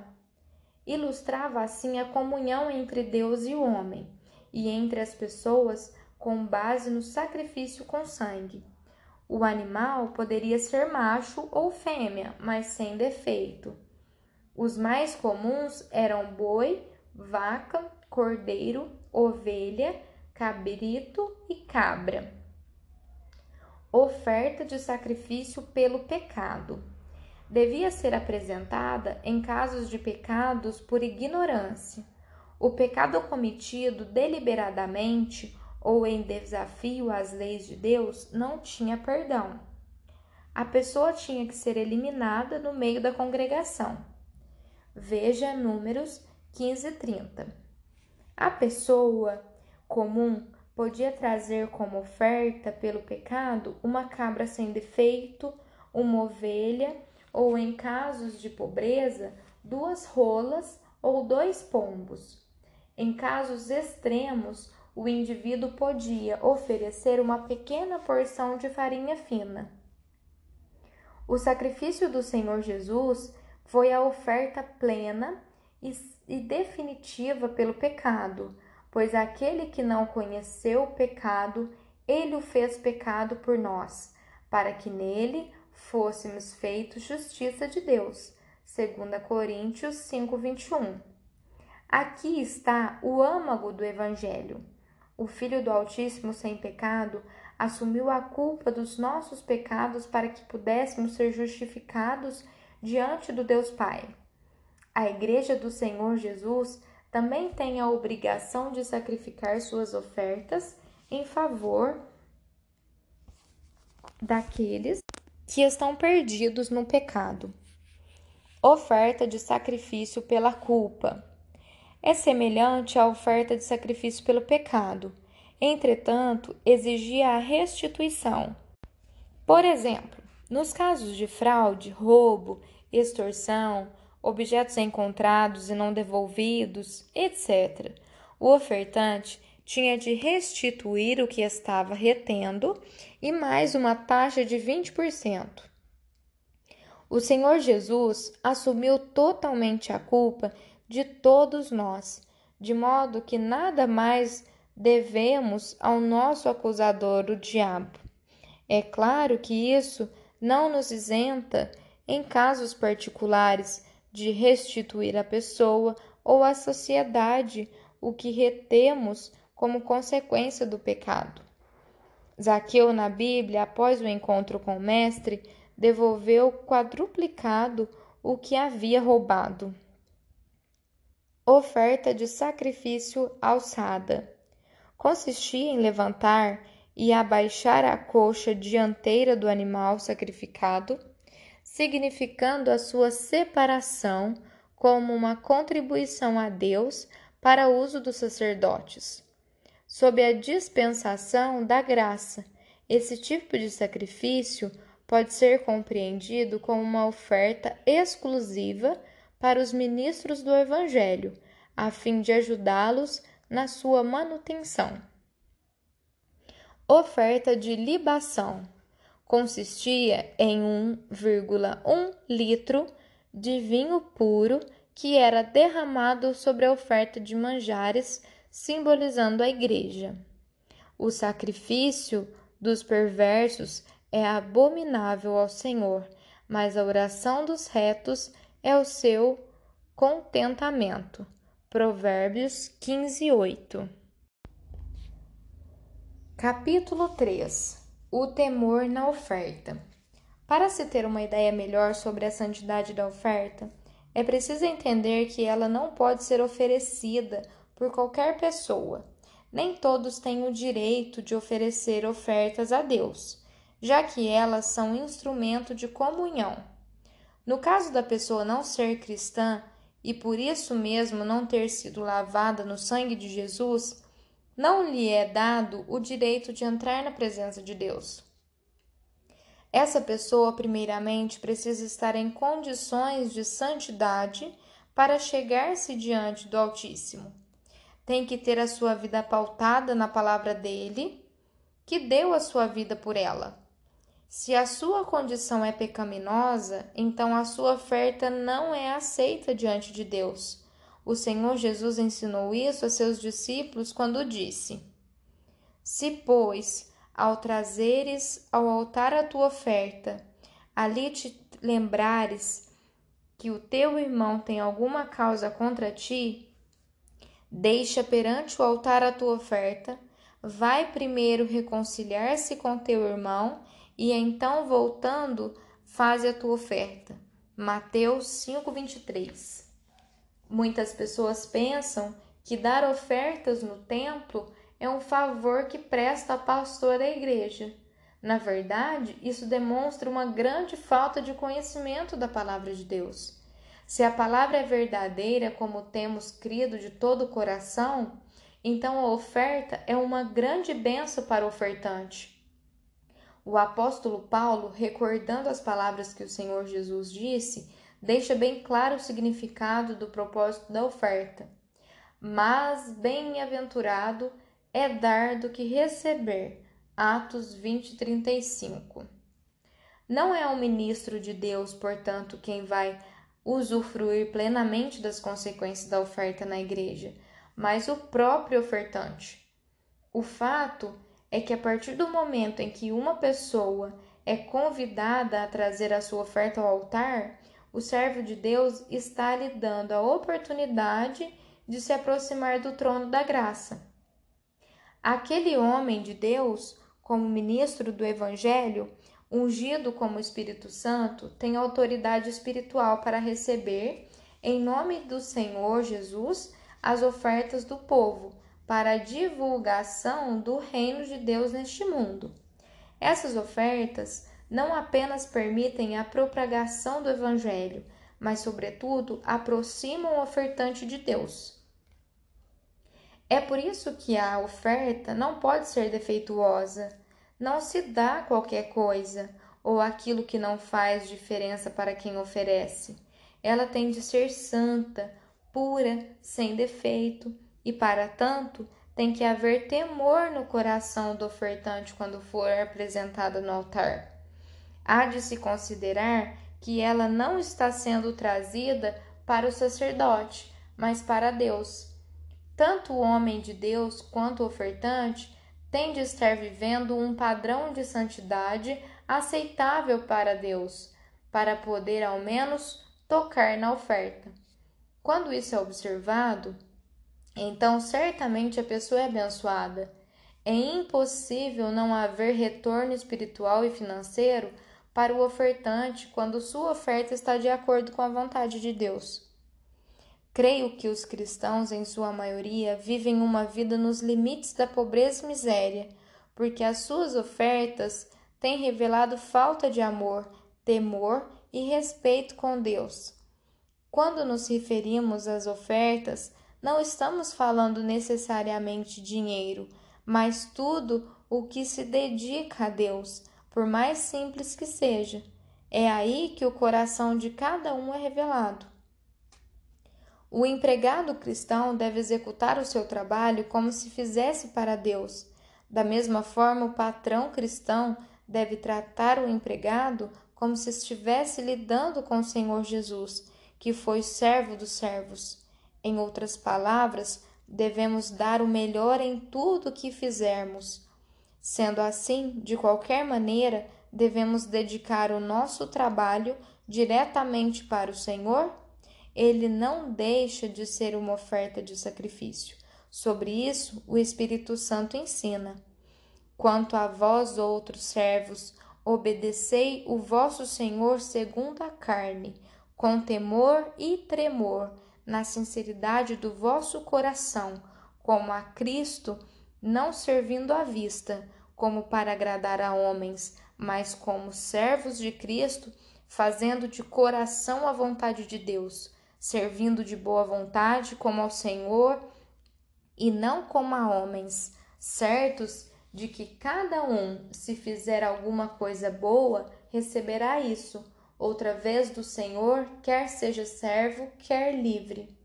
Ilustrava assim a comunhão entre Deus e o homem, e entre as pessoas com base no sacrifício com sangue. O animal poderia ser macho ou fêmea, mas sem defeito. Os mais comuns eram boi, vaca, cordeiro, ovelha, cabrito e cabra oferta de sacrifício pelo pecado. Devia ser apresentada em casos de pecados por ignorância. O pecado cometido deliberadamente ou em desafio às leis de Deus não tinha perdão. A pessoa tinha que ser eliminada no meio da congregação. Veja Números 15 e 30. A pessoa comum podia trazer como oferta pelo pecado uma cabra sem defeito, uma ovelha, ou em casos de pobreza, duas rolas ou dois pombos. Em casos extremos, o indivíduo podia oferecer uma pequena porção de farinha fina. O sacrifício do Senhor Jesus foi a oferta plena e definitiva pelo pecado pois aquele que não conheceu o pecado, ele o fez pecado por nós, para que nele fôssemos feitos justiça de Deus. 2 Coríntios 5:21. Aqui está o âmago do evangelho. O Filho do Altíssimo sem pecado assumiu a culpa dos nossos pecados para que pudéssemos ser justificados diante do Deus Pai. A Igreja do Senhor Jesus também tem a obrigação de sacrificar suas ofertas em favor daqueles que estão perdidos no pecado. Oferta de sacrifício pela culpa é semelhante à oferta de sacrifício pelo pecado, entretanto, exigia a restituição. Por exemplo, nos casos de fraude, roubo, extorsão, objetos encontrados e não devolvidos, etc. O ofertante tinha de restituir o que estava retendo e mais uma taxa de 20%. O Senhor Jesus assumiu totalmente a culpa de todos nós, de modo que nada mais devemos ao nosso acusador, o diabo. É claro que isso não nos isenta, em casos particulares, de restituir à pessoa ou à sociedade o que retemos como consequência do pecado. Zaqueu, na Bíblia, após o encontro com o Mestre, devolveu quadruplicado o que havia roubado. Oferta de sacrifício alçada consistia em levantar e abaixar a coxa dianteira do animal sacrificado significando a sua separação como uma contribuição a Deus para uso dos sacerdotes. Sob a dispensação da graça, esse tipo de sacrifício pode ser compreendido como uma oferta exclusiva para os ministros do Evangelho, a fim de ajudá-los na sua manutenção. Oferta de libação consistia em 1,1 litro de vinho puro que era derramado sobre a oferta de manjares, simbolizando a igreja. O sacrifício dos perversos é abominável ao Senhor, mas a oração dos retos é o seu contentamento. Provérbios 15, 8. Capítulo 3 O temor na oferta. Para se ter uma ideia melhor sobre a santidade da oferta, é preciso entender que ela não pode ser oferecida por qualquer pessoa. Nem todos têm o direito de oferecer ofertas a Deus, já que elas são instrumento de comunhão. No caso da pessoa não ser cristã e por isso mesmo não ter sido lavada no sangue de Jesus, não lhe é dado o direito de entrar na presença de Deus. Essa pessoa, primeiramente, precisa estar em condições de santidade para chegar-se diante do Altíssimo. Tem que ter a sua vida pautada na palavra dele, que deu a sua vida por ela. Se a sua condição é pecaminosa, então a sua oferta não é aceita diante de Deus. O Senhor Jesus ensinou isso a seus discípulos quando disse: Se, pois, ao trazeres ao altar a tua oferta, ali te lembrares que o teu irmão tem alguma causa contra ti, deixa perante o altar a tua oferta, vai primeiro reconciliar-se com teu irmão e então voltando faze a tua oferta. Mateus 5:23. Muitas pessoas pensam que dar ofertas no templo é um favor que presta a pastor da igreja. Na verdade, isso demonstra uma grande falta de conhecimento da palavra de Deus. Se a palavra é verdadeira, como temos crido de todo o coração, então a oferta é uma grande benção para o ofertante. O apóstolo Paulo, recordando as palavras que o Senhor Jesus disse, deixa bem claro o significado do propósito da oferta. Mas bem-aventurado é dar do que receber. Atos 20, 35. Não é o ministro de Deus, portanto, quem vai usufruir plenamente das consequências da oferta na igreja, mas o próprio ofertante. O fato é que a partir do momento em que uma pessoa é convidada a trazer a sua oferta ao altar, o servo de Deus está lhe dando a oportunidade de se aproximar do trono da graça. Aquele homem de Deus, como ministro do Evangelho, ungido como Espírito Santo, tem autoridade espiritual para receber, em nome do Senhor Jesus, as ofertas do povo para a divulgação do reino de Deus neste mundo. Essas ofertas não apenas permitem a propagação do Evangelho, mas, sobretudo, aproximam o ofertante de Deus. É por isso que a oferta não pode ser defeituosa. Não se dá qualquer coisa ou aquilo que não faz diferença para quem oferece. Ela tem de ser santa, pura, sem defeito, e para tanto tem que haver temor no coração do ofertante quando for apresentada no altar. Há de se considerar que ela não está sendo trazida para o sacerdote, mas para Deus tanto o homem de Deus quanto o ofertante têm de estar vivendo um padrão de santidade aceitável para Deus, para poder ao menos tocar na oferta. Quando isso é observado, então certamente a pessoa é abençoada. É impossível não haver retorno espiritual e financeiro para o ofertante quando sua oferta está de acordo com a vontade de Deus. Creio que os cristãos, em sua maioria, vivem uma vida nos limites da pobreza e miséria, porque as suas ofertas têm revelado falta de amor, temor e respeito com Deus. Quando nos referimos às ofertas, não estamos falando necessariamente dinheiro, mas tudo o que se dedica a Deus, por mais simples que seja. É aí que o coração de cada um é revelado. O empregado cristão deve executar o seu trabalho como se fizesse para Deus. Da mesma forma, o patrão cristão deve tratar o empregado como se estivesse lidando com o Senhor Jesus, que foi servo dos servos. Em outras palavras, devemos dar o melhor em tudo que fizermos. Sendo assim, de qualquer maneira, devemos dedicar o nosso trabalho diretamente para o Senhor? Ele não deixa de ser uma oferta de sacrifício. Sobre isso, o Espírito Santo ensina. Quanto a vós, outros servos, obedecei o vosso Senhor segundo a carne, com temor e tremor, na sinceridade do vosso coração, como a Cristo, não servindo à vista, como para agradar a homens, mas como servos de Cristo, fazendo de coração a vontade de Deus, servindo de boa vontade como ao Senhor e não como a homens, certos de que cada um, se fizer alguma coisa boa, receberá isso, outra vez do Senhor, quer seja servo, quer livre.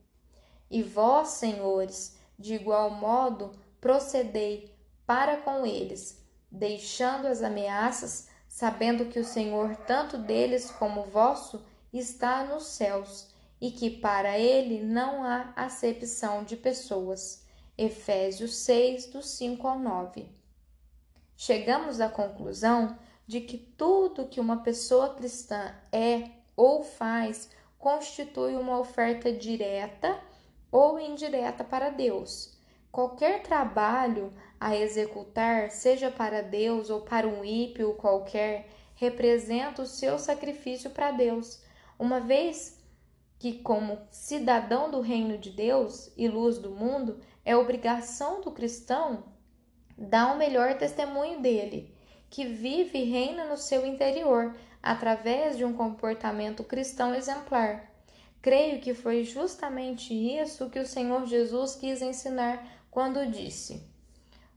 E vós, senhores, de igual modo, procedei para com eles, deixando as ameaças, sabendo que o Senhor, tanto deles como vosso, está nos céus, e que para ele não há acepção de pessoas. Efésios 6, do 5 ao 9 chegamos à conclusão de que tudo que uma pessoa cristã é ou faz constitui uma oferta direta ou indireta para Deus. Qualquer trabalho a executar, seja para Deus ou para um ímpio qualquer, representa o seu sacrifício para Deus, uma vez que, como cidadão do reino de Deus e luz do mundo, é obrigação do cristão dá o melhor testemunho dele, que vive e reina no seu interior, através de um comportamento cristão exemplar. Creio que foi justamente isso que o Senhor Jesus quis ensinar quando disse: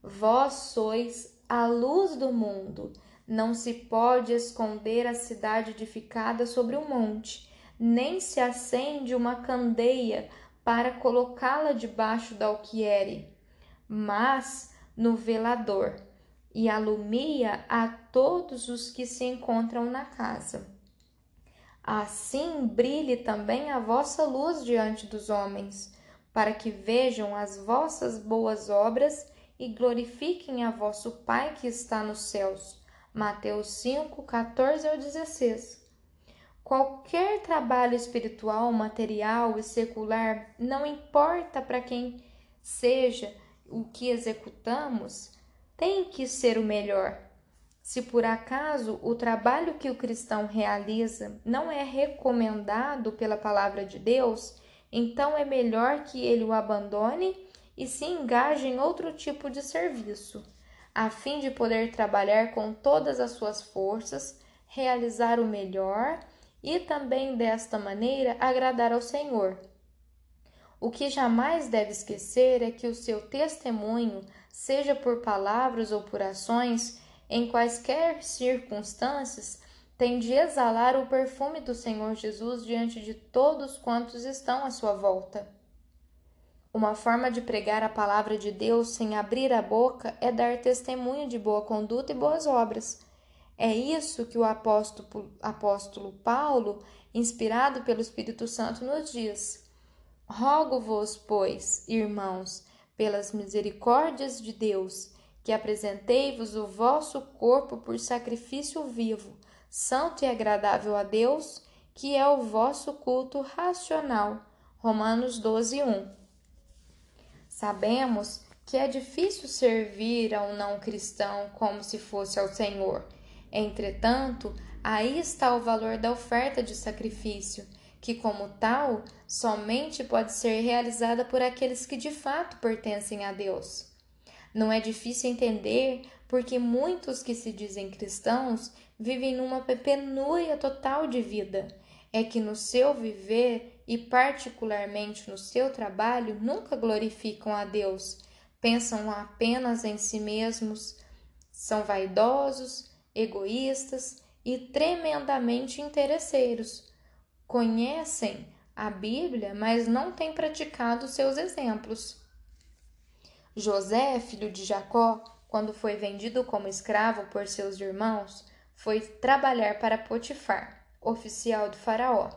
Vós sois a luz do mundo. Não se pode esconder a cidade edificada sobre um monte, nem se acende uma candeia para colocá-la debaixo da alquiere, mas no velador e alumia a todos os que se encontram na casa. Assim brilhe também a vossa luz diante dos homens, para que vejam as vossas boas obras e glorifiquem a vosso Pai que está nos céus. Mateus 5, 14 ao 16. Qualquer trabalho espiritual, material e secular, não importa para quem seja, o que executamos tem que ser o melhor. Se por acaso o trabalho que o cristão realiza não é recomendado pela palavra de Deus, então é melhor que ele o abandone e se engaje em outro tipo de serviço, a fim de poder trabalhar com todas as suas forças, realizar o melhor e também desta maneira agradar ao Senhor. O que jamais deve esquecer é que o seu testemunho, seja por palavras ou por ações, em quaisquer circunstâncias, tem de exalar o perfume do Senhor Jesus diante de todos quantos estão à sua volta. Uma forma de pregar a palavra de Deus sem abrir a boca é dar testemunho de boa conduta e boas obras. É isso que o apóstolo, apóstolo Paulo, inspirado pelo Espírito Santo, nos diz. Rogo-vos, pois, irmãos, pelas misericórdias de Deus, que apresentei-vos o vosso corpo por sacrifício vivo, santo e agradável a Deus, que é o vosso culto racional. Romanos 12, 1. Sabemos que é difícil servir a um não cristão como se fosse ao Senhor. Entretanto, aí está o valor da oferta de sacrifício que, como tal, somente pode ser realizada por aqueles que de fato pertencem a Deus. Não é difícil entender porque muitos que se dizem cristãos vivem numa penúria total de vida. É que no seu viver e, particularmente no seu trabalho, nunca glorificam a Deus, pensam apenas em si mesmos, são vaidosos, egoístas e tremendamente interesseiros conhecem a Bíblia, mas não têm praticado seus exemplos. José, filho de Jacó, quando foi vendido como escravo por seus irmãos, foi trabalhar para Potifar, oficial do Faraó.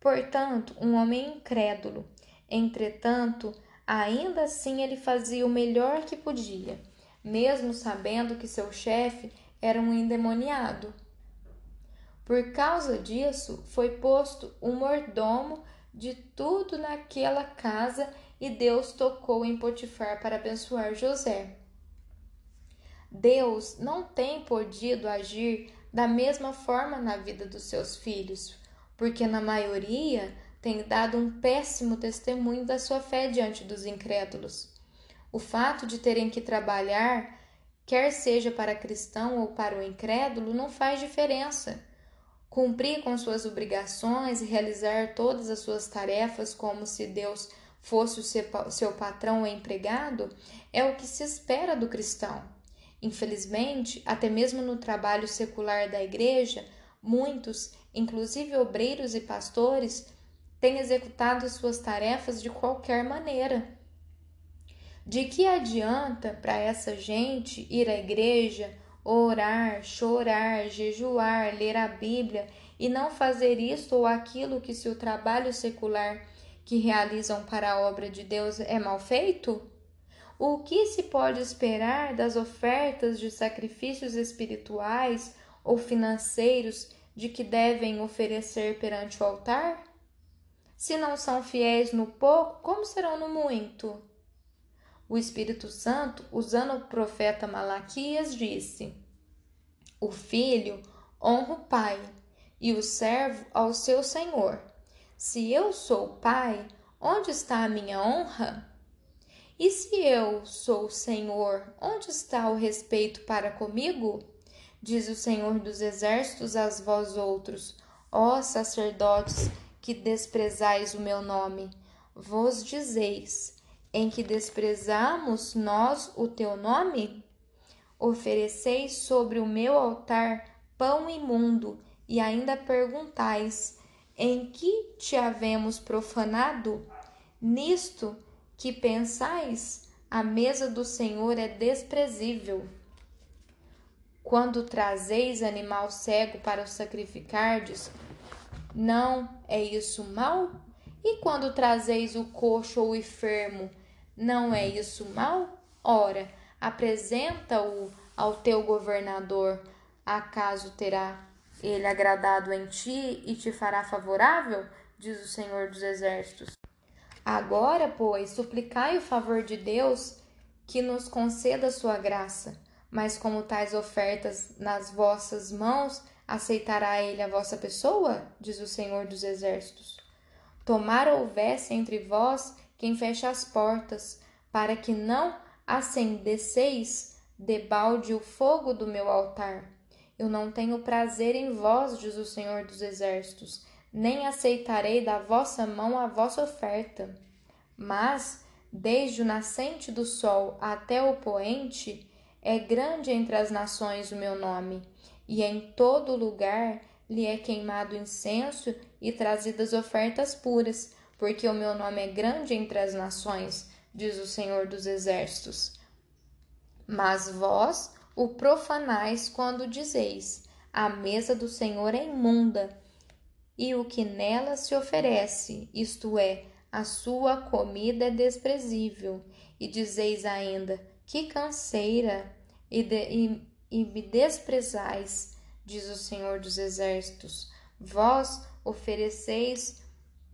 Portanto, um homem incrédulo. Entretanto, ainda assim ele fazia o melhor que podia, mesmo sabendo que seu chefe era um endemoniado. Por causa disso, foi posto um mordomo de tudo naquela casa e Deus tocou em Potifar para abençoar José. Deus não tem podido agir da mesma forma na vida dos seus filhos, porque na maioria tem dado um péssimo testemunho da sua fé diante dos incrédulos. O fato de terem que trabalhar, quer seja para cristão ou para o incrédulo, não faz diferença. Cumprir com suas obrigações e realizar todas as suas tarefas como se Deus fosse o seu patrão ou empregado é o que se espera do cristão. Infelizmente, até mesmo no trabalho secular da igreja, muitos, inclusive obreiros e pastores, têm executado suas tarefas de qualquer maneira. De que adianta para essa gente ir à igreja, orar, chorar, jejuar, ler a Bíblia e não fazer isto ou aquilo que se o trabalho secular que realizam para a obra de Deus é mal feito? O que se pode esperar das ofertas de sacrifícios espirituais ou financeiros de que devem oferecer perante o altar? Se não são fiéis no pouco, como serão no muito? O Espírito Santo, usando o profeta Malaquias, disse: O filho honra o pai e o servo ao seu senhor. Se eu sou pai, onde está a minha honra? E se eu sou o Senhor, onde está o respeito para comigo? Diz o Senhor dos Exércitos a vós outros, ó sacerdotes, que desprezais o meu nome. Vos dizeis, em que desprezamos nós o teu nome? Ofereceis sobre o meu altar pão imundo, e ainda perguntais: em que te havemos profanado? Nisto que pensais, a mesa do Senhor é desprezível. Quando trazeis animal cego para o sacrificardes, não é isso mal? E quando trazeis o coxo ou o enfermo, não é isso mal? Ora, apresenta-o ao teu governador, acaso terá ele agradado em ti e te fará favorável? Diz o Senhor dos Exércitos. Agora, pois, suplicai o favor de Deus que nos conceda sua graça. Mas como tais ofertas nas vossas mãos, aceitará ele a vossa pessoa? Diz o Senhor dos Exércitos. Tomara houvesse entre vós quem feche as portas, para que não acendesseis debalde o fogo do meu altar. Eu não tenho prazer em vós, diz o Senhor dos Exércitos, nem aceitarei da vossa mão a vossa oferta. Mas, desde o nascente do sol até o poente, é grande entre as nações o meu nome, e em todo lugar lhe é queimado incenso e trazidas ofertas puras, porque o meu nome é grande entre as nações, diz o Senhor dos Exércitos. Mas vós o profanais quando dizeis: a mesa do Senhor é imunda e o que nela se oferece, isto é, a sua comida é desprezível, e dizeis ainda: Que canseira, e, de, e, e me desprezais, diz o Senhor dos Exércitos. Vós ofereceis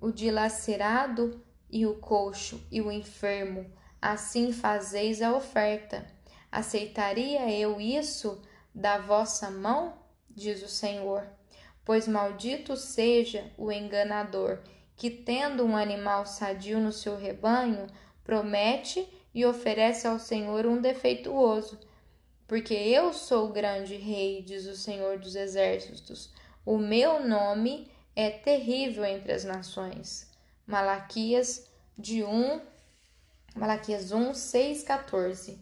o dilacerado e o coxo e o enfermo, assim fazeis a oferta. Aceitaria eu isso da vossa mão? Diz o Senhor pois maldito seja o enganador que, tendo um animal sadio no seu rebanho, promete e oferece ao Senhor um defeituoso. Porque eu sou o grande rei, diz o Senhor dos Exércitos. O meu nome é terrível entre as nações. Malaquias de 1, Malaquias 1, 6, 14.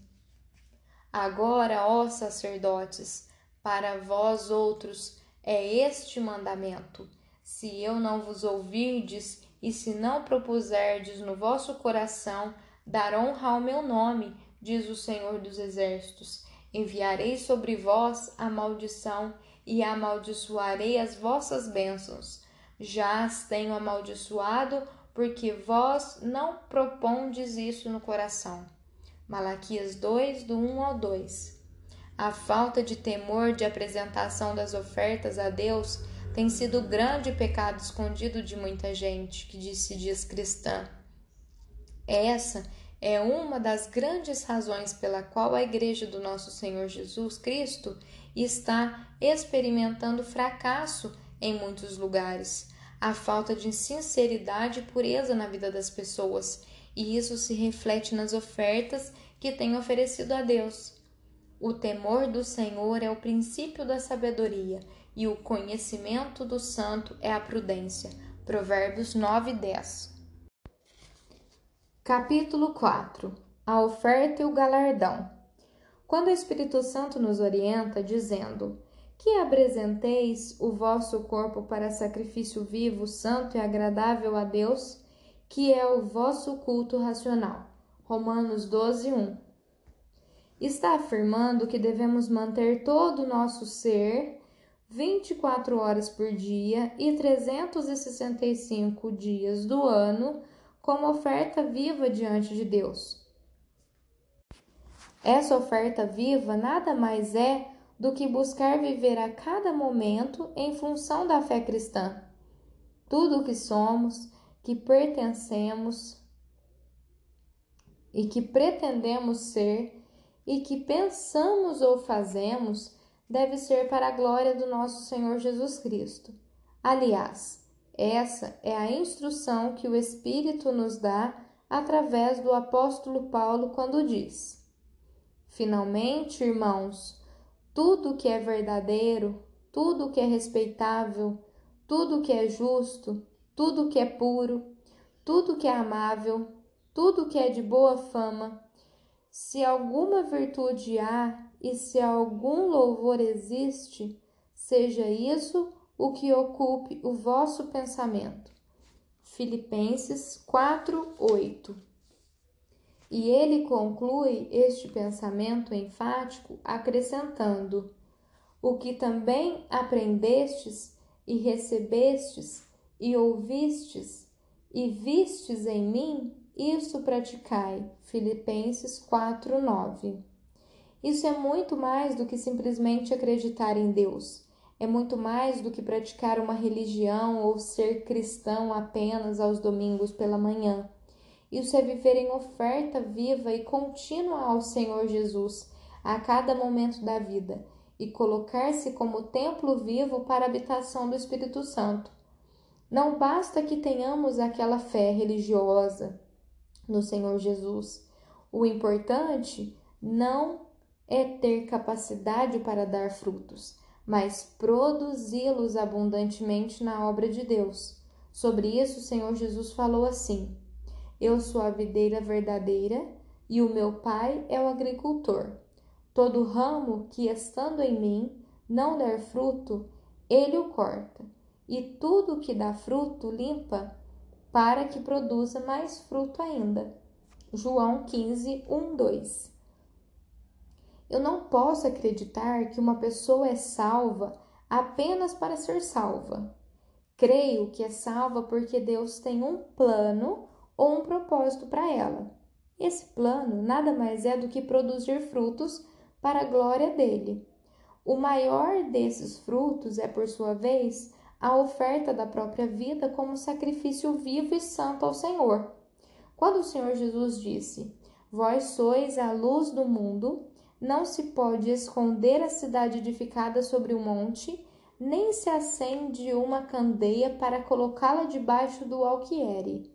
Agora, ó sacerdotes, para vós outros é este mandamento: se eu não vos ouvirdes E se não propuserdes no vosso coração dar honra ao meu nome, diz o Senhor dos Exércitos, enviarei sobre vós a maldição e amaldiçoarei as vossas bênçãos. Já as tenho amaldiçoado, porque vós não propondes isso no coração. Malaquias 2, do 1 ao 2. A falta de temor de apresentação das ofertas a Deus tem sido o grande pecado escondido de muita gente que se diz cristã. Essa é uma das grandes razões pela qual a Igreja do Nosso Senhor Jesus Cristo está experimentando fracasso em muitos lugares. A falta de sinceridade e pureza na vida das pessoas, e isso se reflete nas ofertas que têm oferecido a Deus. O temor do Senhor é o princípio da sabedoria, e o conhecimento do santo é a prudência. Provérbios 9 e 10. Capítulo 4 A oferta e o galardão. Quando o Espírito Santo nos orienta, dizendo: Que apresenteis o vosso corpo para sacrifício vivo, santo e agradável a Deus, que é o vosso culto racional. Romanos 12, 1. Está afirmando que devemos manter todo o nosso ser 24 horas por dia e 365 dias do ano como oferta viva diante de Deus. Essa oferta viva nada mais é do que buscar viver a cada momento em função da fé cristã. Tudo o que somos, que pertencemos e que pretendemos ser e que pensamos ou fazemos deve ser para a glória do nosso Senhor Jesus Cristo. Aliás, essa é a instrução que o Espírito nos dá através do apóstolo Paulo quando diz: Finalmente, irmãos, tudo que é verdadeiro, tudo que é respeitável, tudo que é justo, tudo que é puro, tudo que é amável, tudo que é de boa fama, se alguma virtude há e se algum louvor existe, seja isso o que ocupe o vosso pensamento. Filipenses 4, 8 e ele conclui este pensamento enfático acrescentando: O que também aprendestes e recebestes e ouvistes e vistes em mim, isso praticai. Filipenses 4:9. Isso é muito mais do que simplesmente acreditar em Deus. É muito mais do que praticar uma religião ou ser cristão apenas aos domingos pela manhã. Isso é viver em oferta viva e contínua ao Senhor Jesus a cada momento da vida e colocar-se como templo vivo para a habitação do Espírito Santo. Não basta que tenhamos aquela fé religiosa no Senhor Jesus. O importante não é ter capacidade para dar frutos, mas produzi-los abundantemente na obra de Deus. Sobre isso, o Senhor Jesus falou assim: eu sou a videira verdadeira e o meu pai é o agricultor. Todo ramo que, estando em mim, não der fruto, ele o corta, e tudo que dá fruto limpa, para que produza mais fruto ainda. João 15, 1, 2. Eu não posso acreditar que uma pessoa é salva apenas para ser salva. Creio que é salva porque Deus tem um plano ou um propósito para ela. Esse plano nada mais é do que produzir frutos para a glória dele. O maior desses frutos é, por sua vez, a oferta da própria vida como sacrifício vivo e santo ao Senhor. Quando o Senhor Jesus disse: Vós sois a luz do mundo, não se pode esconder a cidade edificada sobre o um monte, nem se acende uma candeia para colocá-la debaixo do alquiere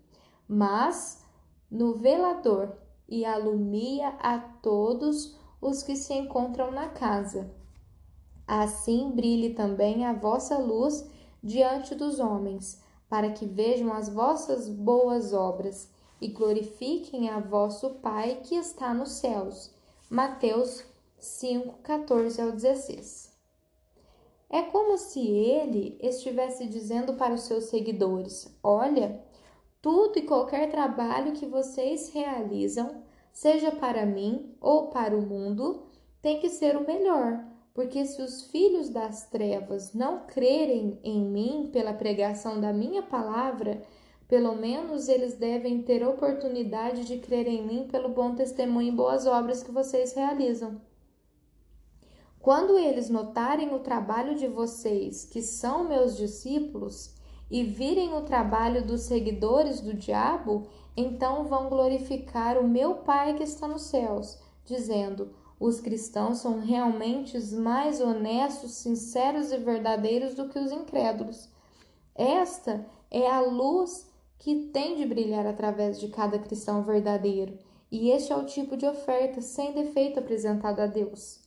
mas no velador e alumia a todos os que se encontram na casa. Assim brilhe também a vossa luz diante dos homens, para que vejam as vossas boas obras e glorifiquem a vosso Pai que está nos céus. Mateus 5, 14 ao 16. É como se ele estivesse dizendo para os seus seguidores: Olha, tudo e qualquer trabalho que vocês realizam, seja para mim ou para o mundo, tem que ser o melhor, porque se os filhos das trevas não crerem em mim pela pregação da minha palavra, pelo menos eles devem ter oportunidade de crer em mim pelo bom testemunho e boas obras que vocês realizam. Quando eles notarem o trabalho de vocês, que são meus discípulos, e virem o trabalho dos seguidores do diabo, então vão glorificar o meu Pai que está nos céus, dizendo: os cristãos são realmente mais honestos, sinceros e verdadeiros do que os incrédulos. Esta é a luz que tem de brilhar através de cada cristão verdadeiro, e este é o tipo de oferta sem defeito apresentada a Deus.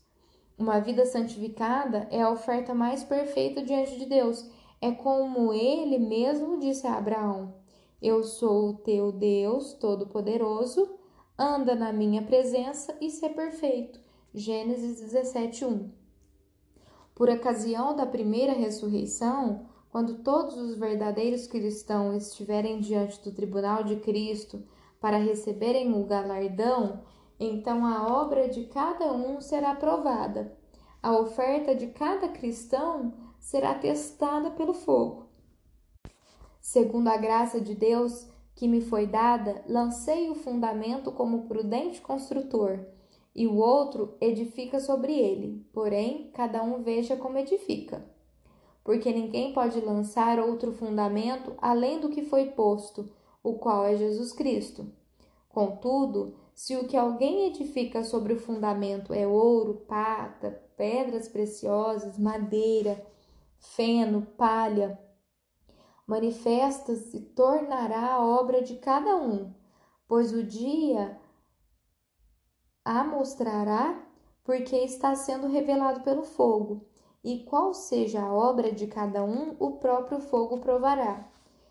Uma vida santificada é a oferta mais perfeita diante de Deus é como ele mesmo disse a Abraão: Eu sou o teu Deus Todo-Poderoso, anda na minha presença e ser perfeito. Gênesis 17, 1. Por ocasião da primeira ressurreição, quando todos os verdadeiros cristãos estiverem diante do tribunal de Cristo para receberem o galardão, então a obra de cada um será provada. A oferta de cada cristão será testada pelo fogo. Segundo a graça de Deus que me foi dada, lancei o fundamento como prudente construtor, e o outro edifica sobre ele, porém, cada um veja como edifica. Porque ninguém pode lançar outro fundamento além do que foi posto, o qual é Jesus Cristo. Contudo, se o que alguém edifica sobre o fundamento é ouro, prata, pedras preciosas, madeira, feno, palha, manifesta-se e tornará a obra de cada um, pois o dia a mostrará, porque está sendo revelado pelo fogo, e qual seja a obra de cada um, o próprio fogo provará.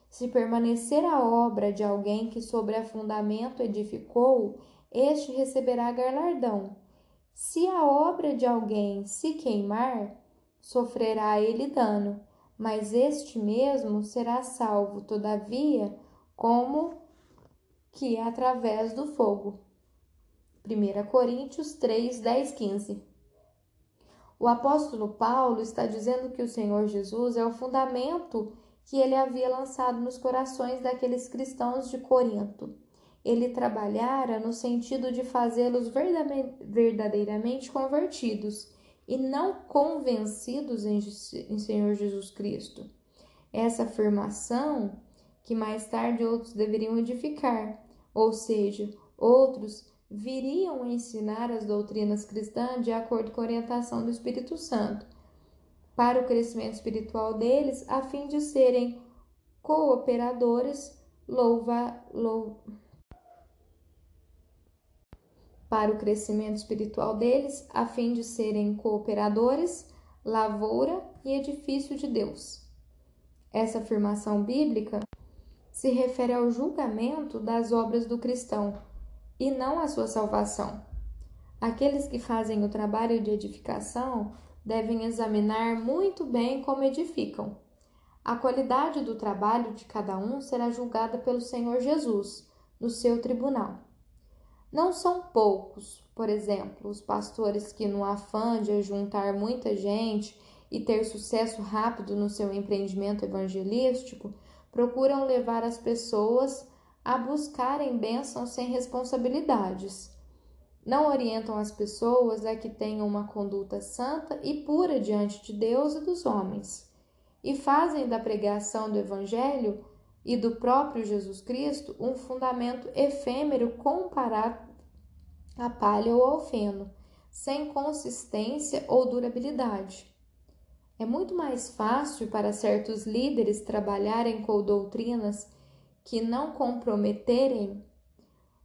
Se permanecer a obra de alguém que sobre a fundamento edificou, este receberá galardão. Se a obra de alguém se queimar, sofrerá ele dano, mas este mesmo será salvo, todavia, como que através do fogo. 1 Coríntios 3, 10, 15. O apóstolo Paulo está dizendo que o Senhor Jesus é o fundamento que ele havia lançado nos corações daqueles cristãos de Corinto. Ele trabalhara no sentido de fazê-los verdadeiramente convertidos e não convencidos em, em Senhor Jesus Cristo. Essa afirmação que mais tarde outros deveriam edificar, ou seja, outros viriam ensinar as doutrinas cristãs de acordo com a orientação do Espírito Santo, para o crescimento espiritual deles, a fim de serem cooperadores, louva para o crescimento espiritual deles, a fim de serem cooperadores, lavoura e edifício de Deus. Essa afirmação bíblica se refere ao julgamento das obras do cristão e não à sua salvação. Aqueles que fazem o trabalho de edificação devem examinar muito bem como edificam. A qualidade do trabalho de cada um será julgada pelo Senhor Jesus no seu tribunal. Não são poucos, por exemplo, os pastores que, no afã de juntar muita gente e ter sucesso rápido no seu empreendimento evangelístico, procuram levar as pessoas a buscarem bênçãos sem responsabilidades. Não orientam as pessoas a que tenham uma conduta santa e pura diante de Deus e dos homens, e fazem da pregação do Evangelho e do próprio Jesus Cristo um fundamento efêmero comparado à palha ou ao feno, sem consistência ou durabilidade. É muito mais fácil para certos líderes trabalharem com doutrinas que não comprometerem,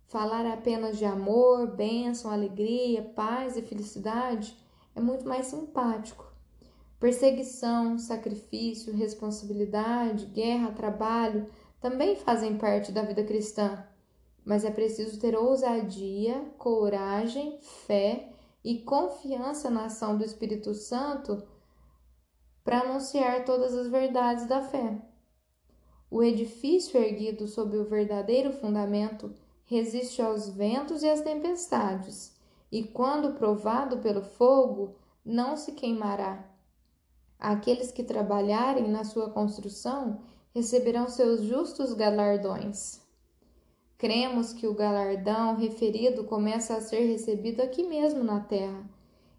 falar apenas de amor, bênção, alegria, paz e felicidade é muito mais simpático Perseguição, sacrifício, responsabilidade, guerra, trabalho também fazem parte da vida cristã, mas é preciso ter ousadia, coragem, fé e confiança na ação do Espírito Santo para anunciar todas as verdades da fé. O edifício erguido sob o verdadeiro fundamento resiste aos ventos e às tempestades, e quando provado pelo fogo, não se queimará. Aqueles que trabalharem na sua construção receberão seus justos galardões. Cremos que o galardão referido começa a ser recebido aqui mesmo na terra,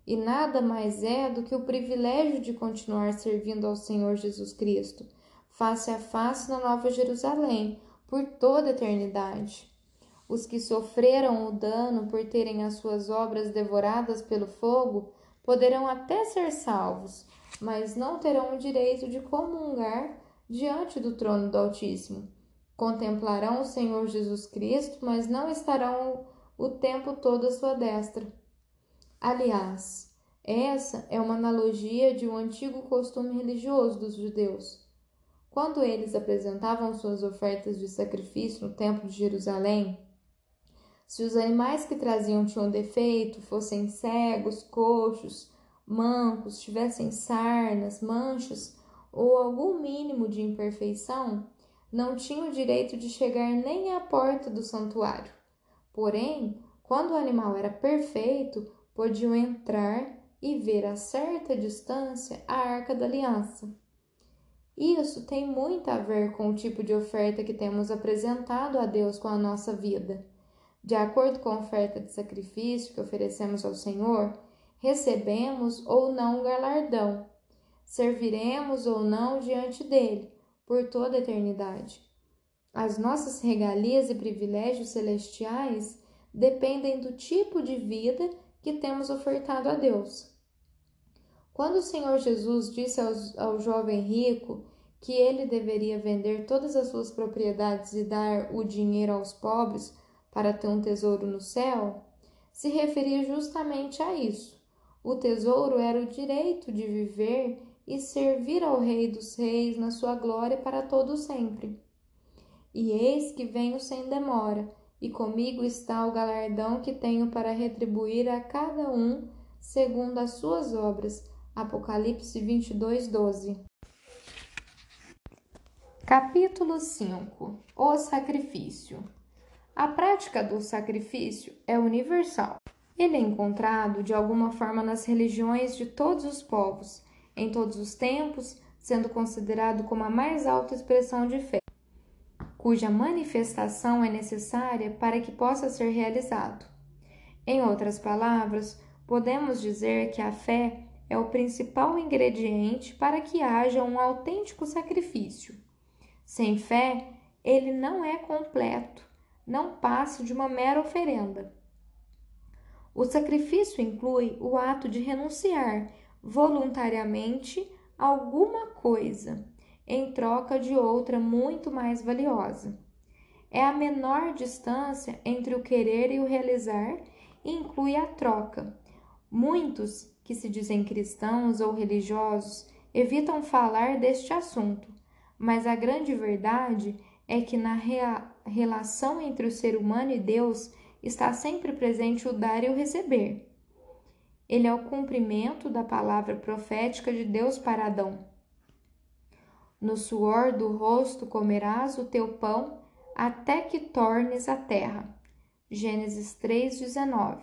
e nada mais é do que o privilégio de continuar servindo ao Senhor Jesus Cristo, face a face na Nova Jerusalém, por toda a eternidade. Os que sofreram o dano por terem as suas obras devoradas pelo fogo poderão até ser salvos, mas não terão o direito de comungar diante do trono do Altíssimo. Contemplarão o Senhor Jesus Cristo, mas não estarão o tempo todo à sua destra. Aliás, essa é uma analogia de um antigo costume religioso dos judeus. Quando eles apresentavam suas ofertas de sacrifício no Templo de Jerusalém, se os animais que traziam tinham defeito, fossem cegos, coxos, mancos, tivessem sarnas, manchas ou algum mínimo de imperfeição, não tinham o direito de chegar nem à porta do santuário. Porém, quando o animal era perfeito, podiam entrar e ver a certa distância a arca da aliança. Isso tem muito a ver com o tipo de oferta que temos apresentado a Deus com a nossa vida. De acordo com a oferta de sacrifício que oferecemos ao Senhor, recebemos ou não o galardão, serviremos ou não diante dele por toda a eternidade. As nossas regalias e privilégios celestiais dependem do tipo de vida que temos ofertado a Deus. Quando o Senhor Jesus disse ao, ao jovem rico que ele deveria vender todas as suas propriedades e dar o dinheiro aos pobres para ter um tesouro no céu, se referia justamente a isso. O tesouro era o direito de viver e servir ao Rei dos Reis na sua glória para todo sempre. E eis que venho sem demora, e comigo está o galardão que tenho para retribuir a cada um segundo as suas obras. Apocalipse 22, 12. Capítulo 5 O sacrifício. A prática do sacrifício é universal. Ele é encontrado de alguma forma nas religiões de todos os povos em todos os tempos, sendo considerado como a mais alta expressão de fé, cuja manifestação é necessária para que possa ser realizado. Em outras palavras, podemos dizer que a fé é o principal ingrediente para que haja um autêntico sacrifício. Sem fé, ele não é completo, não passa de uma mera oferenda. O sacrifício inclui o ato de renunciar voluntariamente alguma coisa em troca de outra muito mais valiosa. É a menor distância entre o querer e o realizar e inclui a troca. Muitos que se dizem cristãos ou religiosos evitam falar deste assunto, mas a grande verdade é que na rea relação entre o ser humano e Deus está sempre presente o dar e o receber. Ele é o cumprimento da palavra profética de Deus para Adão. No suor do rosto comerás o teu pão até que tornes a terra. Gênesis 3:19.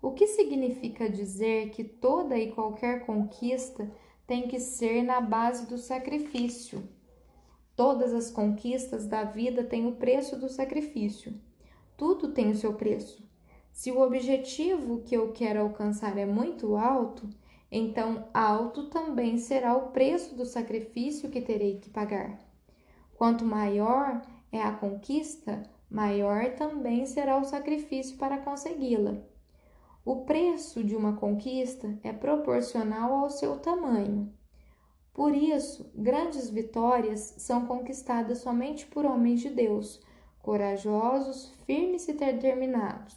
O que significa dizer que toda e qualquer conquista tem que ser na base do sacrifício? Todas as conquistas da vida têm o preço do sacrifício. Tudo tem o seu preço. Se o objetivo que eu quero alcançar é muito alto, então alto também será o preço do sacrifício que terei que pagar. Quanto maior é a conquista, maior também será o sacrifício para consegui-la. O preço de uma conquista é proporcional ao seu tamanho. Por isso, grandes vitórias são conquistadas somente por homens de Deus, corajosos, firmes e determinados.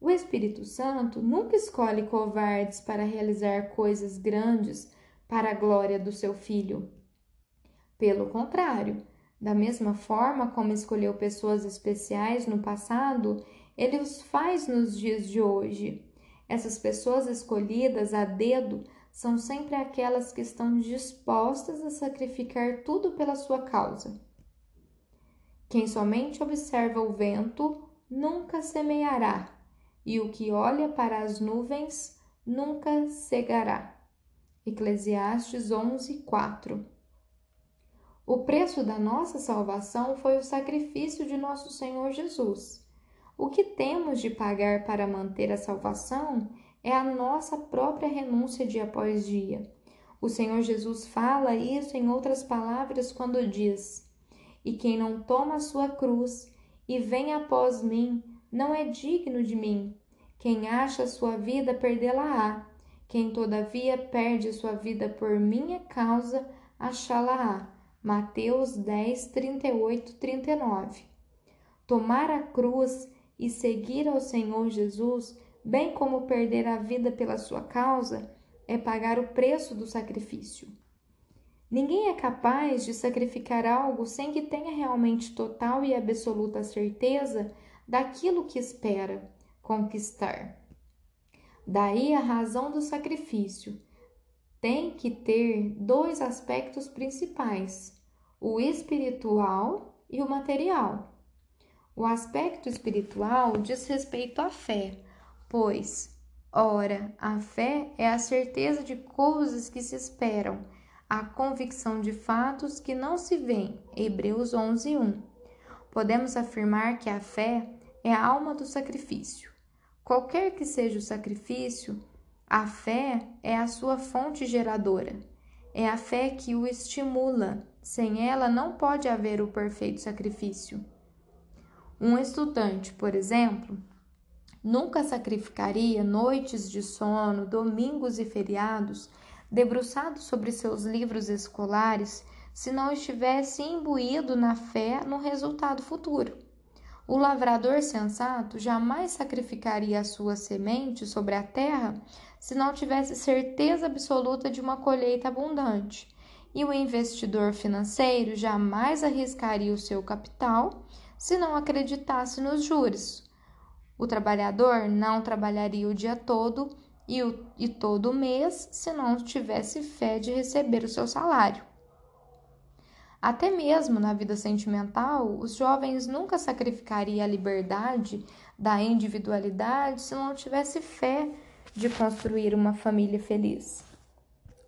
O Espírito Santo nunca escolhe covardes para realizar coisas grandes para a glória do seu Filho. Pelo contrário, da mesma forma como escolheu pessoas especiais no passado, ele os faz nos dias de hoje. Essas pessoas escolhidas a dedo são sempre aquelas que estão dispostas a sacrificar tudo pela sua causa. Quem somente observa o vento nunca semeará, e o que olha para as nuvens nunca cegará. Eclesiastes 11, 4 O preço da nossa salvação foi o sacrifício de nosso Senhor Jesus. O que temos de pagar para manter a salvação é a nossa própria renúncia dia após dia. O Senhor Jesus fala isso em outras palavras quando diz: E quem não toma a sua cruz e vem após mim, não é digno de mim. Quem acha a sua vida, perdê-la-á. Quem, todavia, perde sua vida por minha causa, achá-la-á. Mateus 10, 38, 39. Tomar a cruz e seguir ao Senhor Jesus, bem como perder a vida pela sua causa, é pagar o preço do sacrifício. Ninguém é capaz de sacrificar algo sem que tenha realmente total e absoluta certeza daquilo que espera conquistar. Daí a razão do sacrifício. Tem que ter dois aspectos principais: o espiritual e o material. O aspecto espiritual diz respeito à fé, pois, ora, a fé é a certeza de coisas que se esperam, a convicção de fatos que não se veem. Hebreus 11:1. Podemos afirmar que a fé é a alma do sacrifício. Qualquer que seja o sacrifício, a fé é a sua fonte geradora. É a fé que o estimula. Sem ela não pode haver o perfeito sacrifício. Um estudante, por exemplo, nunca sacrificaria noites de sono, domingos e feriados, debruçado sobre seus livros escolares, se não estivesse imbuído na fé no resultado futuro. O lavrador sensato jamais sacrificaria a sua semente sobre a terra se não tivesse certeza absoluta de uma colheita abundante. E o investidor financeiro jamais arriscaria o seu capital se não acreditasse nos juros. O trabalhador não trabalharia o dia todo e, o, e todo mês se não tivesse fé de receber o seu salário. Até mesmo na vida sentimental, os jovens nunca sacrificariam a liberdade da individualidade se não tivesse fé de construir uma família feliz.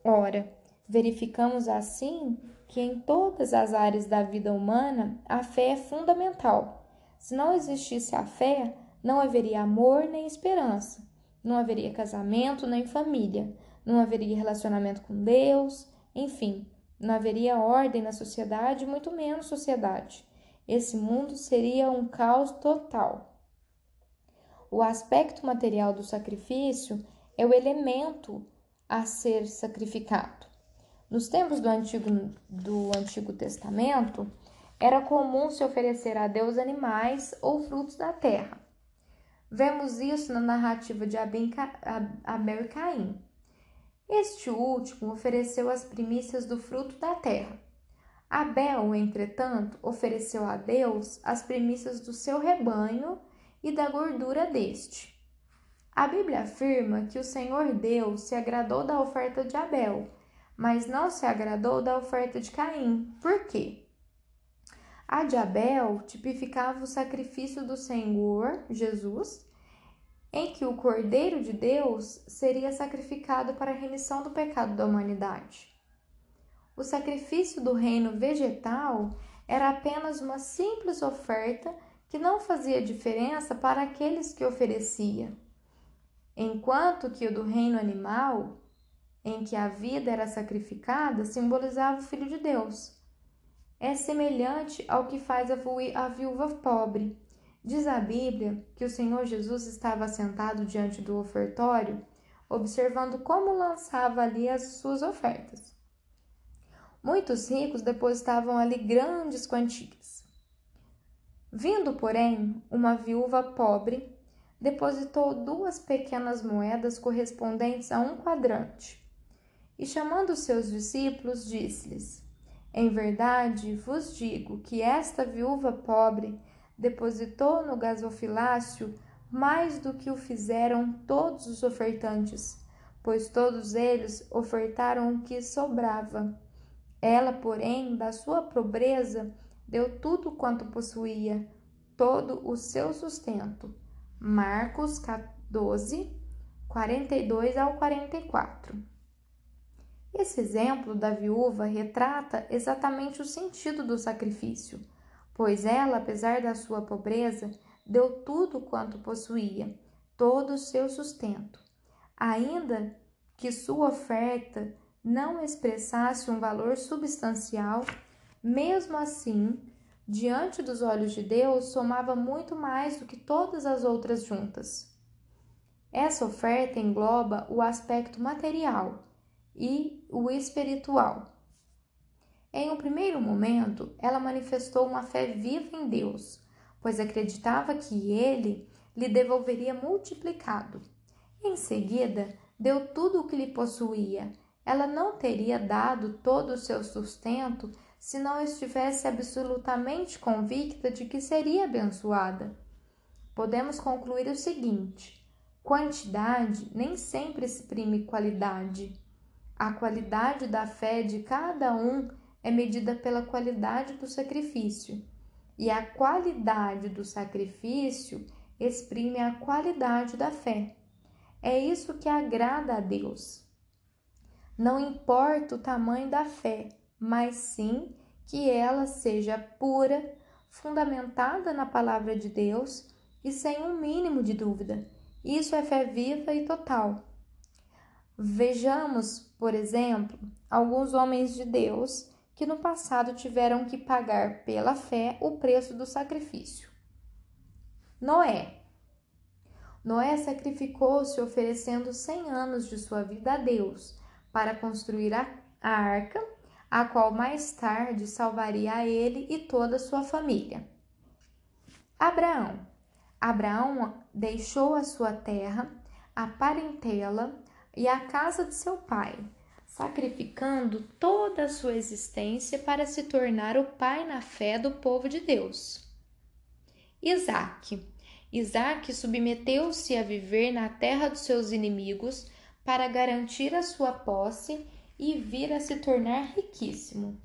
Ora, verificamos assim que em todas as áreas da vida humana a fé é fundamental. Se não existisse a fé, não haveria amor nem esperança, não haveria casamento nem família, não haveria relacionamento com Deus, enfim, não haveria ordem na sociedade, muito menos sociedade. Esse mundo seria um caos total. O aspecto material do sacrifício é o elemento a ser sacrificado. Nos tempos do Antigo, do Antigo Testamento, era comum se oferecer a Deus animais ou frutos da terra. Vemos isso na narrativa de Abel e Caim. Este último ofereceu as primícias do fruto da terra. Abel, entretanto, ofereceu a Deus as primícias do seu rebanho e da gordura deste. A Bíblia afirma que o Senhor Deus se agradou da oferta de Abel, mas não se agradou da oferta de Caim. Por quê? A de Abel tipificava o sacrifício do Senhor, Jesus, em que o Cordeiro de Deus seria sacrificado para a remissão do pecado da humanidade. O sacrifício do reino vegetal era apenas uma simples oferta que não fazia diferença para aqueles que oferecia, enquanto que o do reino animal, em que a vida era sacrificada, simbolizava o Filho de Deus. É semelhante ao que faz a viúva pobre, Diz a Bíblia que o Senhor Jesus estava sentado diante do ofertório, observando como lançava ali as suas ofertas. Muitos ricos depositavam ali grandes quantias. Vindo, porém, uma viúva pobre, depositou duas pequenas moedas correspondentes a um quadrante. E chamando seus discípulos, disse-lhes: Em verdade vos digo que esta viúva pobre depositou no gasofilácio mais do que o fizeram todos os ofertantes, pois todos eles ofertaram o que sobrava. Ela, porém, da sua pobreza, deu tudo quanto possuía, todo o seu sustento. Marcos 12, 42 ao 44. Esse exemplo da viúva retrata exatamente o sentido do sacrifício, pois ela, apesar da sua pobreza, deu tudo quanto possuía, todo o seu sustento. Ainda que sua oferta não expressasse um valor substancial, mesmo assim, diante dos olhos de Deus, somava muito mais do que todas as outras juntas. Essa oferta engloba o aspecto material e o espiritual. Em um primeiro momento, ela manifestou uma fé viva em Deus, pois acreditava que ele lhe devolveria multiplicado. Em seguida, deu tudo o que lhe possuía. Ela não teria dado todo o seu sustento se não estivesse absolutamente convicta de que seria abençoada. Podemos concluir o seguinte: Quantidade nem sempre exprime qualidade. A qualidade da fé de cada um é medida pela qualidade do sacrifício, e a qualidade do sacrifício exprime a qualidade da fé. É isso que agrada a Deus. Não importa o tamanho da fé, mas sim que ela seja pura, fundamentada na palavra de Deus e sem um mínimo de dúvida isso é fé viva e total. Vejamos, por exemplo, alguns homens de Deus que no passado tiveram que pagar pela fé o preço do sacrifício. Noé. Noé sacrificou-se oferecendo 100 anos de sua vida a Deus para construir a, arca, a qual mais tarde salvaria a ele e toda a sua família. Abraão. Abraão deixou a sua terra, a parentela e a casa de seu pai, sacrificando toda a sua existência para se tornar o pai na fé do povo de Deus. Isaac. Isaac submeteu-se a viver na terra dos seus inimigos para garantir a sua posse e vir a se tornar riquíssimo.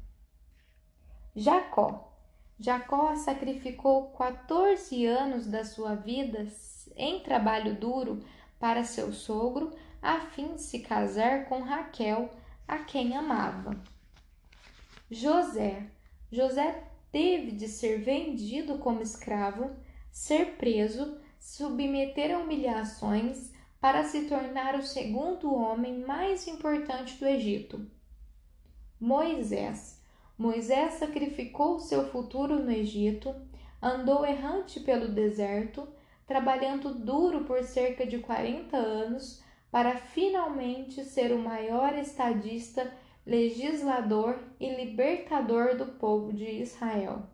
Jacó. Jacó sacrificou 14 anos da sua vida em trabalho duro para seu sogro, a fim de se casar com Raquel, a quem amava. José. José teve de ser vendido como escravo, ser preso, submeter a humilhações para se tornar o segundo homem mais importante do Egito. Moisés Moisés sacrificou seu futuro no Egito, andou errante pelo deserto, trabalhando duro por cerca de 40 anos para finalmente ser o maior estadista, legislador e libertador do povo de Israel.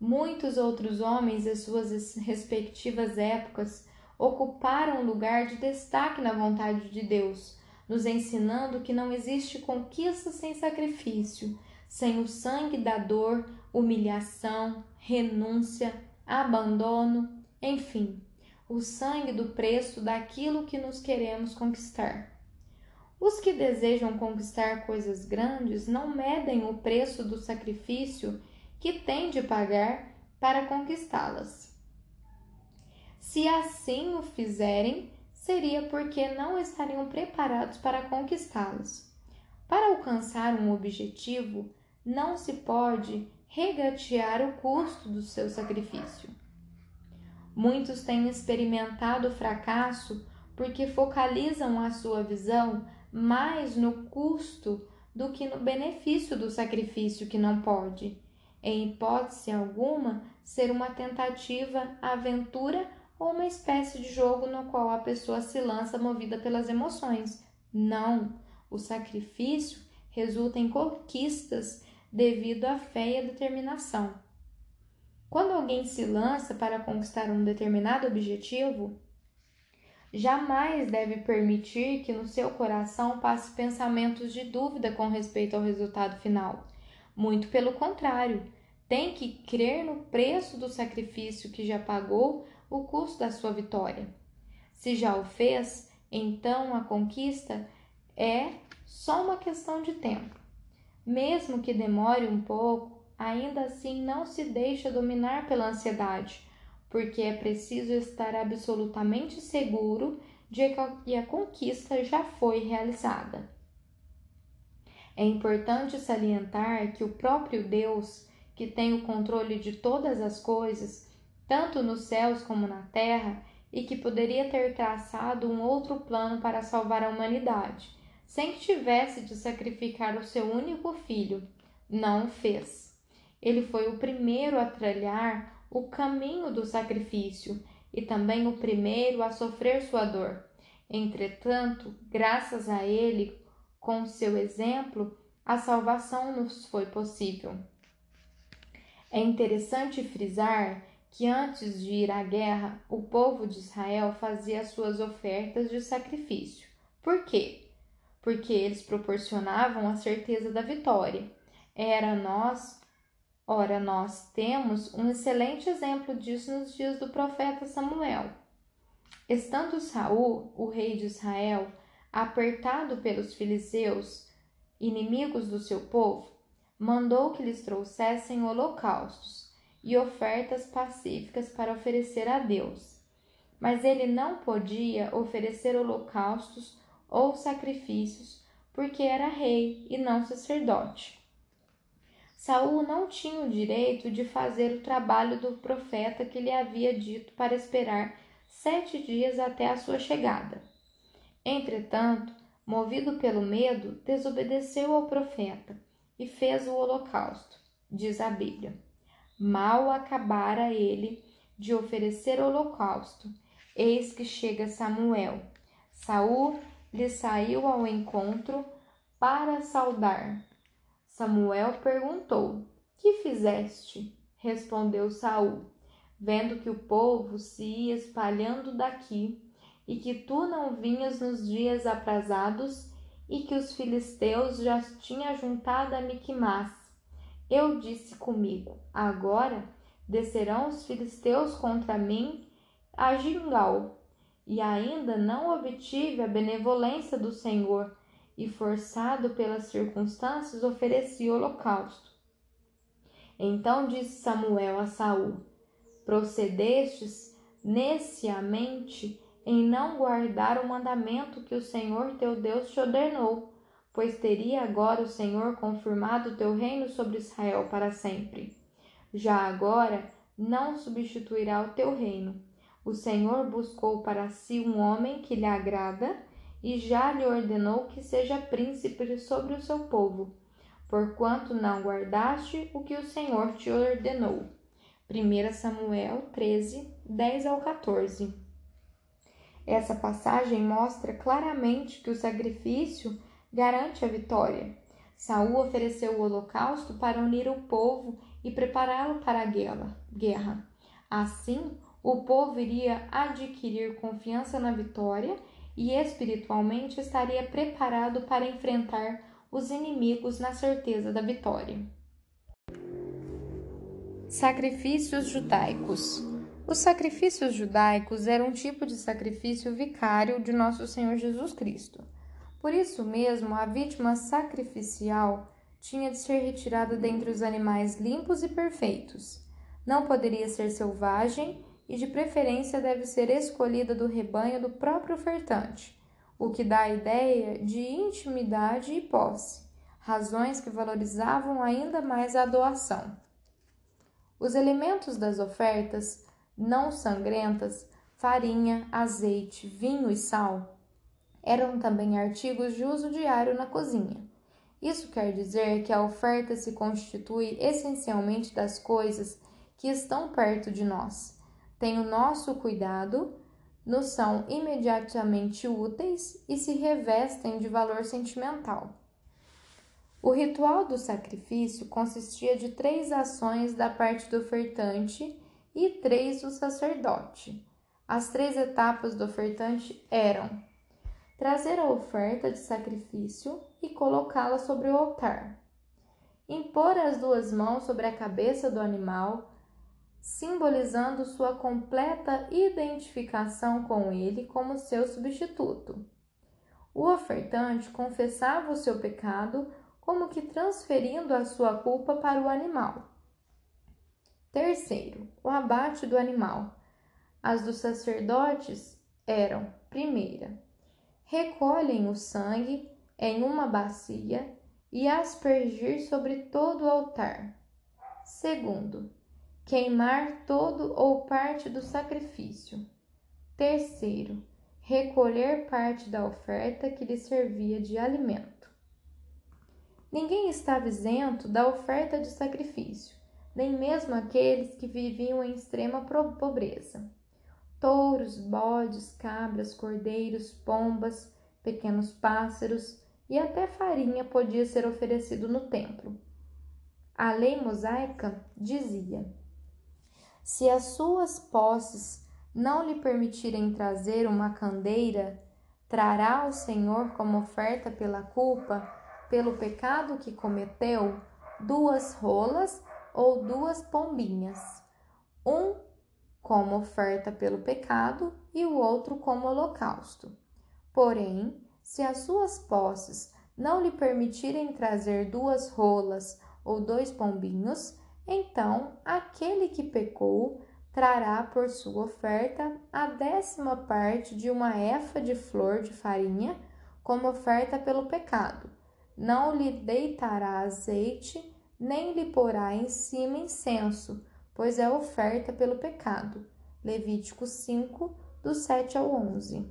Muitos outros homens em suas respectivas épocas ocuparam lugar de destaque na vontade de Deus, nos ensinando que não existe conquista sem sacrifício, sem o sangue da dor, humilhação, renúncia, abandono, enfim, o sangue do preço daquilo que nos queremos conquistar. Os que desejam conquistar coisas grandes não medem o preço do sacrifício que têm de pagar para conquistá-las. Se assim o fizerem, seria porque não estariam preparados para conquistá-los. Para alcançar um objetivo, não se pode regatear o custo do seu sacrifício. Muitos têm experimentado o fracasso porque focalizam a sua visão mais no custo do que no benefício do sacrifício que não pode, em hipótese alguma, ser uma tentativa aventura ou uma espécie de jogo no qual a pessoa se lança movida pelas emoções. Não, o sacrifício resulta em conquistas devido à fé e à determinação. Quando alguém se lança para conquistar um determinado objetivo, jamais deve permitir que no seu coração passe pensamentos de dúvida com respeito ao resultado final. Muito pelo contrário, tem que crer no preço do sacrifício que já pagou o custo da sua vitória. Se já o fez, então a conquista é só uma questão de tempo. Mesmo que demore um pouco, ainda assim não se deixa dominar pela ansiedade, porque é preciso estar absolutamente seguro de que a conquista já foi realizada. É importante salientar que o próprio Deus, que tem o controle de todas as coisas, tanto nos céus como na terra, e que poderia ter traçado um outro plano para salvar a humanidade, sem que tivesse de sacrificar o seu único filho, não o fez. Ele foi o primeiro a trilhar o caminho do sacrifício e também o primeiro a sofrer sua dor. Entretanto, graças a ele, com seu exemplo, a salvação nos foi possível. É interessante frisar que antes de ir à guerra, o povo de Israel fazia suas ofertas de sacrifício. Por quê? Porque eles proporcionavam a certeza da vitória. Era nós, ora nós temos um excelente exemplo disso nos dias do profeta Samuel. Estando Saul, o rei de Israel, apertado pelos filisteus, inimigos do seu povo, mandou que lhes trouxessem holocaustos e ofertas pacíficas para oferecer a Deus. Mas ele não podia oferecer holocaustos ou sacrifícios, porque era rei e não sacerdote. Saul não tinha o direito de fazer o trabalho do profeta que lhe havia dito para esperar sete dias até a sua chegada. Entretanto, movido pelo medo, desobedeceu ao profeta e fez o holocausto, diz a Bíblia. Mal acabara ele de oferecer holocausto, eis que chega Samuel. Saul lhe saiu ao encontro para saudar. Samuel perguntou: Que fizeste? Respondeu Saul: Vendo que o povo se ia espalhando daqui e que tu não vinhas nos dias aprazados e que os filisteus já tinham juntado a Miquimás eu disse comigo: Agora descerão os filisteus contra mim a Gingal. E ainda não obtive a benevolência do Senhor, e forçado pelas circunstâncias, ofereci holocausto. Então disse Samuel a Saul: Procedestes neciamente em não guardar o mandamento que o Senhor teu Deus te ordenou pois teria agora o Senhor confirmado o teu reino sobre Israel para sempre. Já agora não substituirá o teu reino. O Senhor buscou para si um homem que lhe agrada e já lhe ordenou que seja príncipe sobre o seu povo, porquanto não guardaste o que o Senhor te ordenou. 1 Samuel 13, 10 ao 14. Essa passagem mostra claramente que o sacrifício garante a vitória. Saul ofereceu o holocausto para unir o povo e prepará-lo para a guerra. Assim, o povo iria adquirir confiança na vitória e espiritualmente estaria preparado para enfrentar os inimigos na certeza da vitória. Sacrifícios judaicos. Os sacrifícios judaicos eram um tipo de sacrifício vicário de nosso Senhor Jesus Cristo. Por isso mesmo, a vítima sacrificial tinha de ser retirada dentre os animais limpos e perfeitos. Não poderia ser selvagem e, de preferência, deve ser escolhida do rebanho do próprio ofertante, o que dá a ideia de intimidade e posse, razões que valorizavam ainda mais a doação. Os elementos das ofertas não sangrentas, farinha, azeite, vinho e sal, eram também artigos de uso diário na cozinha. Isso quer dizer que a oferta se constitui essencialmente das coisas que estão perto de nós, têm o nosso cuidado, nos são imediatamente úteis e se revestem de valor sentimental. O ritual do sacrifício consistia de três ações da parte do ofertante e três do sacerdote. As três etapas do ofertante eram trazer a oferta de sacrifício e colocá-la sobre o altar. Impor as duas mãos sobre a cabeça do animal, simbolizando sua completa identificação com ele como seu substituto. O ofertante confessava o seu pecado como que transferindo a sua culpa para o animal. Terceiro, o abate do animal. As dos sacerdotes eram: primeira, recolhem o sangue em uma bacia e aspergir sobre todo o altar. Segundo, queimar todo ou parte do sacrifício. Terceiro, recolher parte da oferta que lhe servia de alimento. Ninguém estava isento da oferta de sacrifício, nem mesmo aqueles que viviam em extrema pobreza. Touros, bodes, cabras, cordeiros, pombas, pequenos pássaros e até farinha podia ser oferecido no templo. A lei mosaica dizia: se as suas posses não lhe permitirem trazer uma candeira, trará ao Senhor como oferta pela culpa, pelo pecado que cometeu, duas rolas ou duas pombinhas, um como oferta pelo pecado e o outro como holocausto. Porém, se as suas posses não lhe permitirem trazer duas rolas ou dois pombinhos, então aquele que pecou trará por sua oferta a décima parte de uma efa de flor de farinha como oferta pelo pecado. Não lhe deitará azeite, nem lhe porá em cima incenso, pois é oferta pelo pecado. Levítico 5, do 7 ao 11.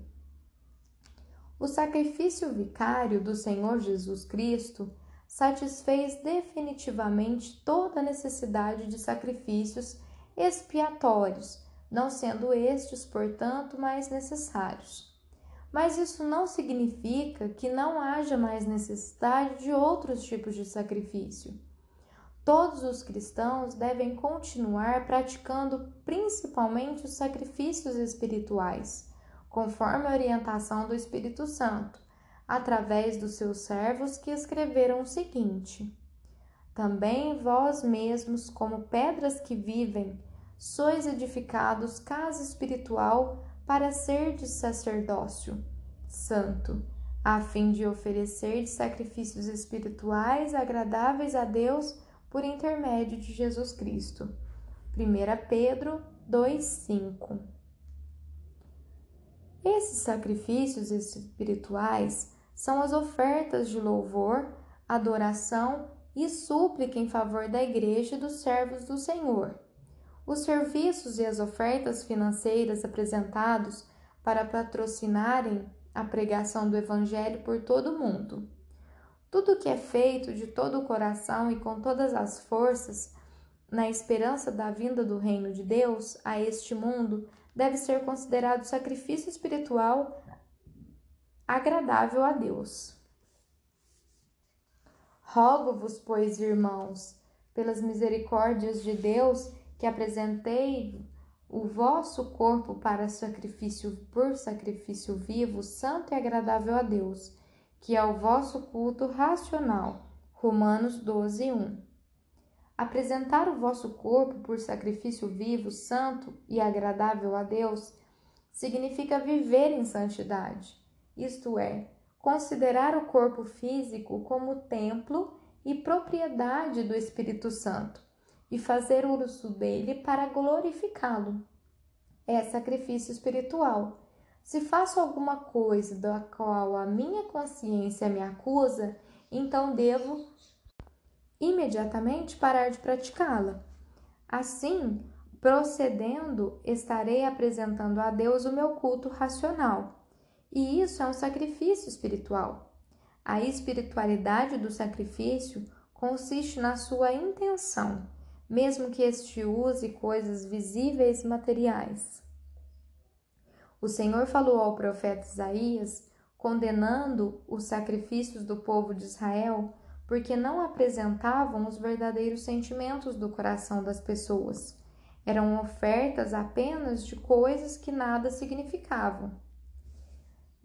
O sacrifício vicário do Senhor Jesus Cristo satisfez definitivamente toda a necessidade de sacrifícios expiatórios, não sendo estes, portanto, mais necessários. Mas isso não significa que não haja mais necessidade de outros tipos de sacrifício. Todos os cristãos devem continuar praticando principalmente os sacrifícios espirituais, conforme a orientação do Espírito Santo, através dos seus servos que escreveram o seguinte: Também vós mesmos, como pedras que vivem, sois edificados casa espiritual para ser de sacerdócio santo, a fim de oferecer sacrifícios espirituais agradáveis a Deus por intermédio de Jesus Cristo. 1 Pedro 2:5 Esses sacrifícios espirituais são as ofertas de louvor, adoração e súplica em favor da Igreja e dos servos do Senhor. Os serviços e as ofertas financeiras apresentados para patrocinarem a pregação do Evangelho por todo o mundo. Tudo que é feito de todo o coração e com todas as forças, na esperança da vinda do reino de Deus a este mundo, deve ser considerado sacrifício espiritual agradável a Deus. Rogo-vos, pois, irmãos, pelas misericórdias de Deus, que apresentei o vosso corpo para sacrifício por sacrifício vivo, santo e agradável a Deus que é o vosso culto racional. Romanos 12, 1. Apresentar o vosso corpo por sacrifício vivo, santo e agradável a Deus significa viver em santidade, isto é, considerar o corpo físico como templo e propriedade do Espírito Santo e fazer uso dele para glorificá-lo. É sacrifício espiritual se faço alguma coisa da qual a minha consciência me acusa, então devo imediatamente parar de praticá-la. Assim, procedendo, estarei apresentando a Deus o meu culto racional. E isso é um sacrifício espiritual. A espiritualidade do sacrifício consiste na sua intenção, mesmo que este use coisas visíveis materiais. O Senhor falou ao profeta Isaías, condenando os sacrifícios do povo de Israel, porque não apresentavam os verdadeiros sentimentos do coração das pessoas. Eram ofertas apenas de coisas que nada significavam.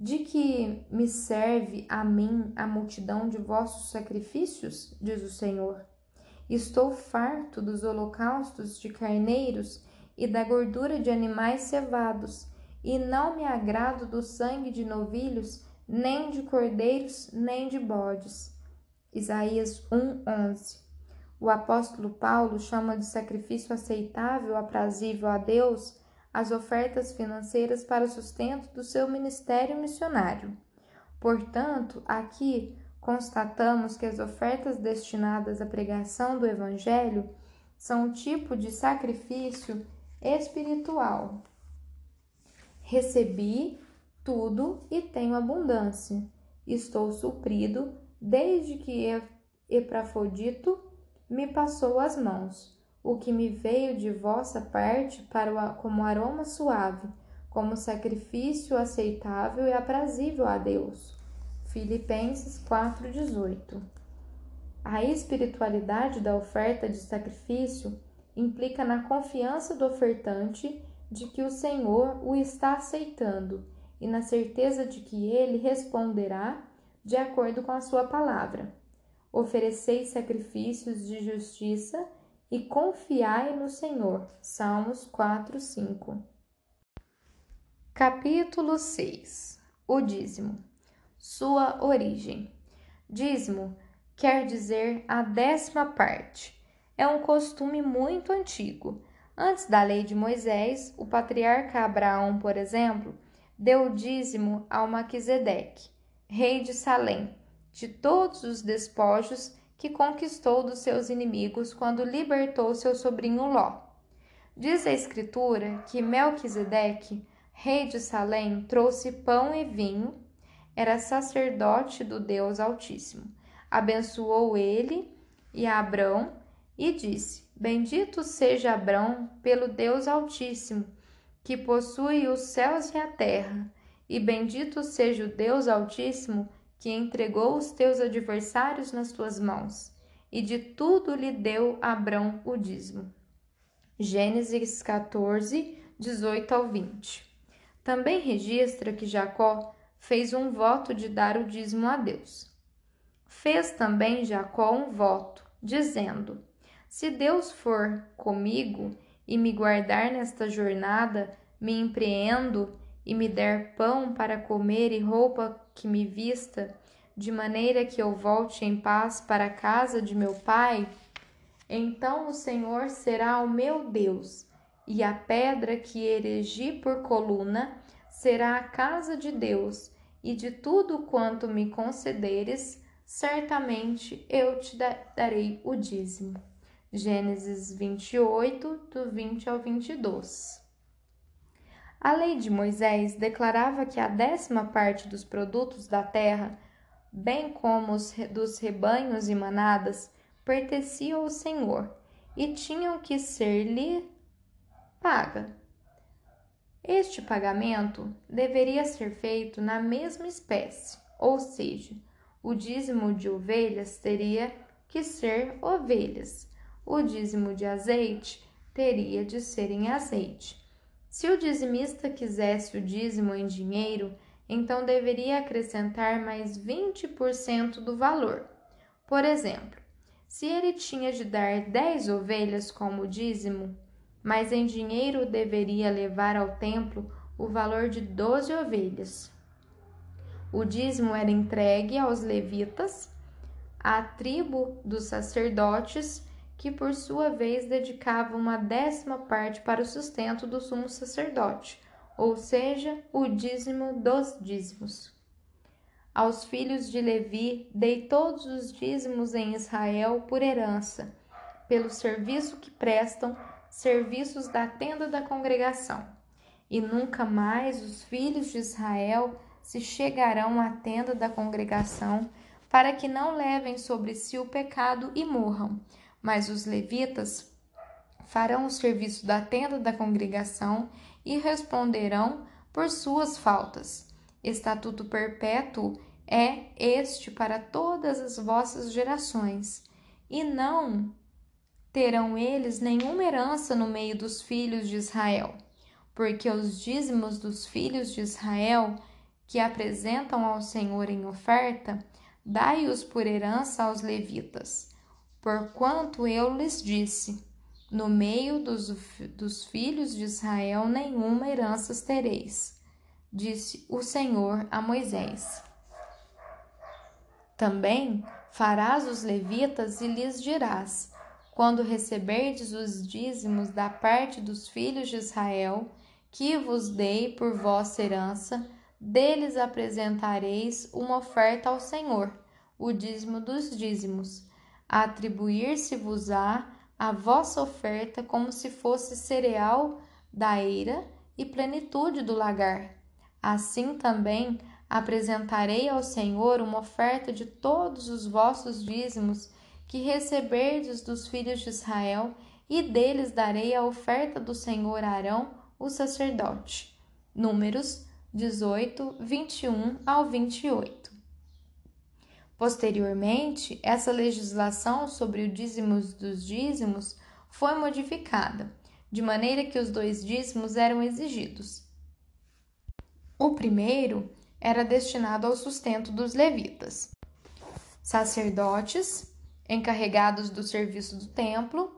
De que me serve a mim a multidão de vossos sacrifícios? diz o Senhor. Estou farto dos holocaustos de carneiros e da gordura de animais cevados e não me agrado do sangue de novilhos, nem de cordeiros, nem de bodes. Isaías 1:11. O apóstolo Paulo chama de sacrifício aceitável, aprazível a Deus as ofertas financeiras para o sustento do seu ministério missionário. Portanto, aqui constatamos que as ofertas destinadas à pregação do Evangelho são um tipo de sacrifício espiritual. Recebi tudo e tenho abundância. Estou suprido desde que Epafrodito me passou as mãos. O que me veio de vossa parte para o, como aroma suave, como sacrifício aceitável e aprazível a Deus. Filipenses 4:18. A espiritualidade da oferta de sacrifício implica na confiança do ofertante de que o Senhor o está aceitando e na certeza de que ele responderá de acordo com a sua palavra. Ofereceis sacrifícios de justiça e confiai no Senhor. Salmos 4, 5. Capítulo 6 O dízimo. Sua origem. Dízimo quer dizer a décima parte. É um costume muito antigo. Antes da lei de Moisés, o patriarca Abraão, por exemplo, deu o dízimo ao Maquisedeque, rei de Salém, de todos os despojos que conquistou dos seus inimigos quando libertou seu sobrinho Ló. Diz a escritura que Melquisedeque, rei de Salém, trouxe pão e vinho, era sacerdote do Deus Altíssimo abençoou ele e Abrão e disse: Bendito seja Abrão pelo Deus Altíssimo, que possui os céus e a terra, e bendito seja o Deus Altíssimo, que entregou os teus adversários nas tuas mãos, e de tudo lhe deu Abrão o dízimo. Gênesis 14, 18 ao 20. Também registra que Jacó fez um voto de dar o dízimo a Deus. Fez também Jacó um voto, dizendo: Se Deus for comigo e me guardar nesta jornada, me empreendo e me der pão para comer e roupa que me vista, de maneira que eu volte em paz para a casa de meu pai, então o Senhor será o meu Deus, e a pedra que erigi por coluna será a casa de Deus, e de tudo quanto me concederes, certamente eu te darei o dízimo. Gênesis 28, do 20 ao 22. A lei de Moisés declarava que a décima parte dos produtos da terra, bem como os dos rebanhos e manadas, pertencia ao Senhor e tinham que ser-lhe paga. Este pagamento deveria ser feito na mesma espécie, ou seja, o dízimo de ovelhas teria que ser ovelhas. O dízimo de azeite teria de ser em azeite. Se o dizimista quisesse o dízimo em dinheiro, então deveria acrescentar mais 20% do valor. Por exemplo, se ele tinha de dar 10 ovelhas como dízimo, mas em dinheiro deveria levar ao templo o valor de 12 ovelhas. O dízimo era entregue aos levitas, a tribo dos sacerdotes, que por sua vez dedicava uma décima parte para o sustento do sumo sacerdote, ou seja, o dízimo dos dízimos. Aos filhos de Levi dei todos os dízimos em Israel por herança, pelo serviço que prestam, serviços da tenda da congregação. E nunca mais os filhos de Israel se chegarão à tenda da congregação, para que não levem sobre si o pecado e morram. Mas os levitas farão o serviço da tenda da congregação e responderão por suas faltas. Estatuto perpétuo é este para todas as vossas gerações, e não terão eles nenhuma herança no meio dos filhos de Israel, porque os dízimos dos filhos de Israel que apresentam ao Senhor em oferta, dai-os por herança aos levitas. Porquanto eu lhes disse: no meio dos, dos filhos de Israel nenhuma herança tereis, disse o Senhor a Moisés. Também farás os levitas e lhes dirás: Quando receberdes os dízimos da parte dos filhos de Israel, que vos dei por vossa herança, deles apresentareis uma oferta ao Senhor, o dízimo dos dízimos. Atribuir-se-vos-á a vossa oferta como se fosse cereal da eira e plenitude do lagar. Assim também apresentarei ao Senhor uma oferta de todos os vossos dízimos que receberdes dos filhos de Israel, e deles darei a oferta do Senhor Arão, o sacerdote. Números 18, 21 ao 28. Posteriormente, essa legislação sobre o dízimos dos dízimos foi modificada, de maneira que os dois dízimos eram exigidos. O primeiro era destinado ao sustento dos levitas. Sacerdotes, encarregados do serviço do templo,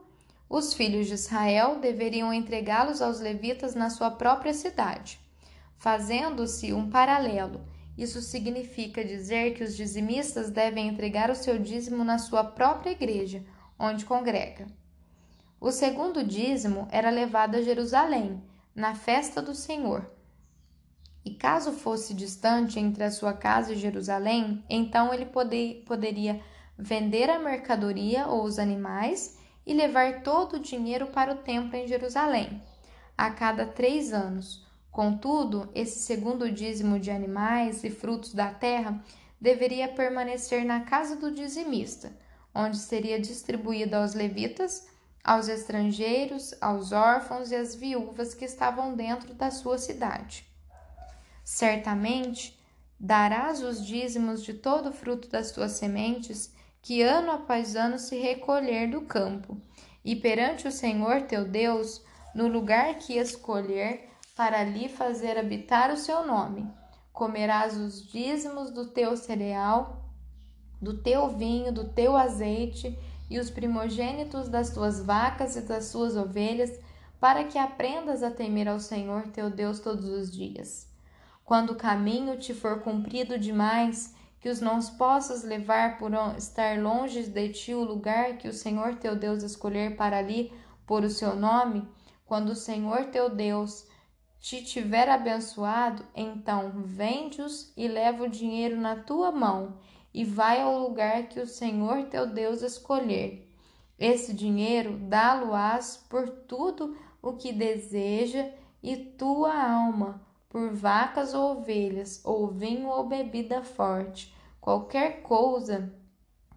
os filhos de Israel deveriam entregá-los aos levitas na sua própria cidade, fazendo-se um paralelo. Isso significa dizer que os dizimistas devem entregar o seu dízimo na sua própria igreja, onde congrega. O segundo dízimo era levado a Jerusalém, na festa do Senhor, e caso fosse distante entre a sua casa e Jerusalém, então ele poder, poderia vender a mercadoria ou os animais e levar todo o dinheiro para o templo em Jerusalém, a cada três anos. Contudo, esse segundo dízimo de animais e frutos da terra deveria permanecer na casa do dizimista, onde seria distribuído aos levitas, aos estrangeiros, aos órfãos e às viúvas que estavam dentro da sua cidade. Certamente darás os dízimos de todo o fruto das tuas sementes, que ano após ano se recolher do campo, e perante o Senhor teu Deus, no lugar que escolher, para ali fazer habitar o seu nome. Comerás os dízimos do teu cereal, do teu vinho, do teu azeite e os primogênitos das tuas vacas e das tuas ovelhas, para que aprendas a temer ao Senhor teu Deus todos os dias. Quando o caminho te for comprido demais, que os não possas levar por estar longe de ti o lugar que o Senhor teu Deus escolher para ali por o seu nome, quando o Senhor teu Deus te tiver abençoado, então vende-os e leva o dinheiro na tua mão e vai ao lugar que o Senhor teu Deus escolher. Esse dinheiro dá-lo-ás por tudo o que deseja e tua alma por vacas ou ovelhas, ou vinho ou bebida forte, qualquer coisa